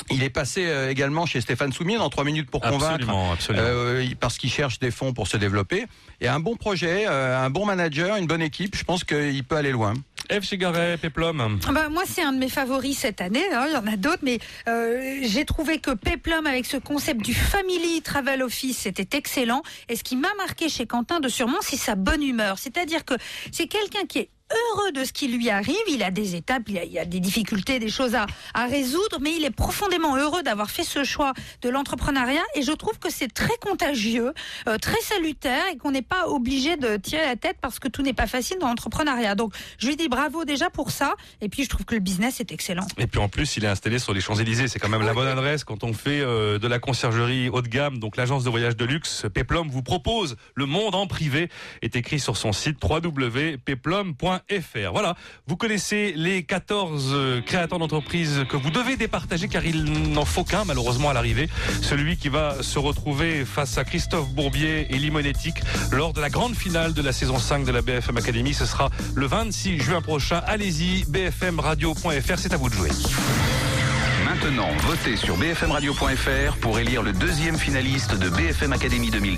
Il est passé également chez Stéphane Soumier dans trois minutes pour convaincre, Absolument, absolument. euh, il- parce qu'il cherche des fonds pour se développer. Et un bon projet, un bon manager, une bonne équipe. Je pense qu'il peut aller loin. F. Chegaray, Peplum. Ah bah, moi, c'est un de mes favoris cette année. hein, Il y en a d'autres, mais euh, j'ai trouvé que Peplum, avec ce concept du Family Travel Office, c'était excellent. Et ce qui m'a marqué chez Quentin de Surmont, c'est sa bonne humeur. C'est-à-dire que c'est quelqu'un qui est heureux de ce qui lui arrive. Il a des étapes, il a, a des difficultés, des choses à, résoudre, mais il est profondément heureux d'avoir fait ce choix de l'entrepreneuriat. Et je trouve que c'est très contagieux, euh, très salutaire, et qu'on n'est pas obligé de tirer la tête parce que tout n'est pas facile dans l'entrepreneuriat. Donc, je lui dis bravo déjà pour ça. Et puis, je trouve que le business est excellent. Et puis en plus, il est installé sur les Champs-Élysées. C'est quand même la bonne adresse quand on fait euh, de la conciergerie haut de gamme. Donc l'agence de voyage de luxe Peplum vous propose le monde en privé. Est écrit sur son site Voilà, vous connaissez les 14 euh, créateurs d'entreprises que vous devez départager car il n'en faut qu'un malheureusement à l'arrivée. Celui qui va se retrouver face à Christophe Bourbier et Limonétique lors de la grande finale de la saison 5 de la BFM Academy. Ce sera le 26 juin prochain. Allez-y, bfmradio.fr, c'est à vous de jouer. Maintenant, votez sur bfmradio.fr pour élire le deuxième finaliste de BFM Academy 2000.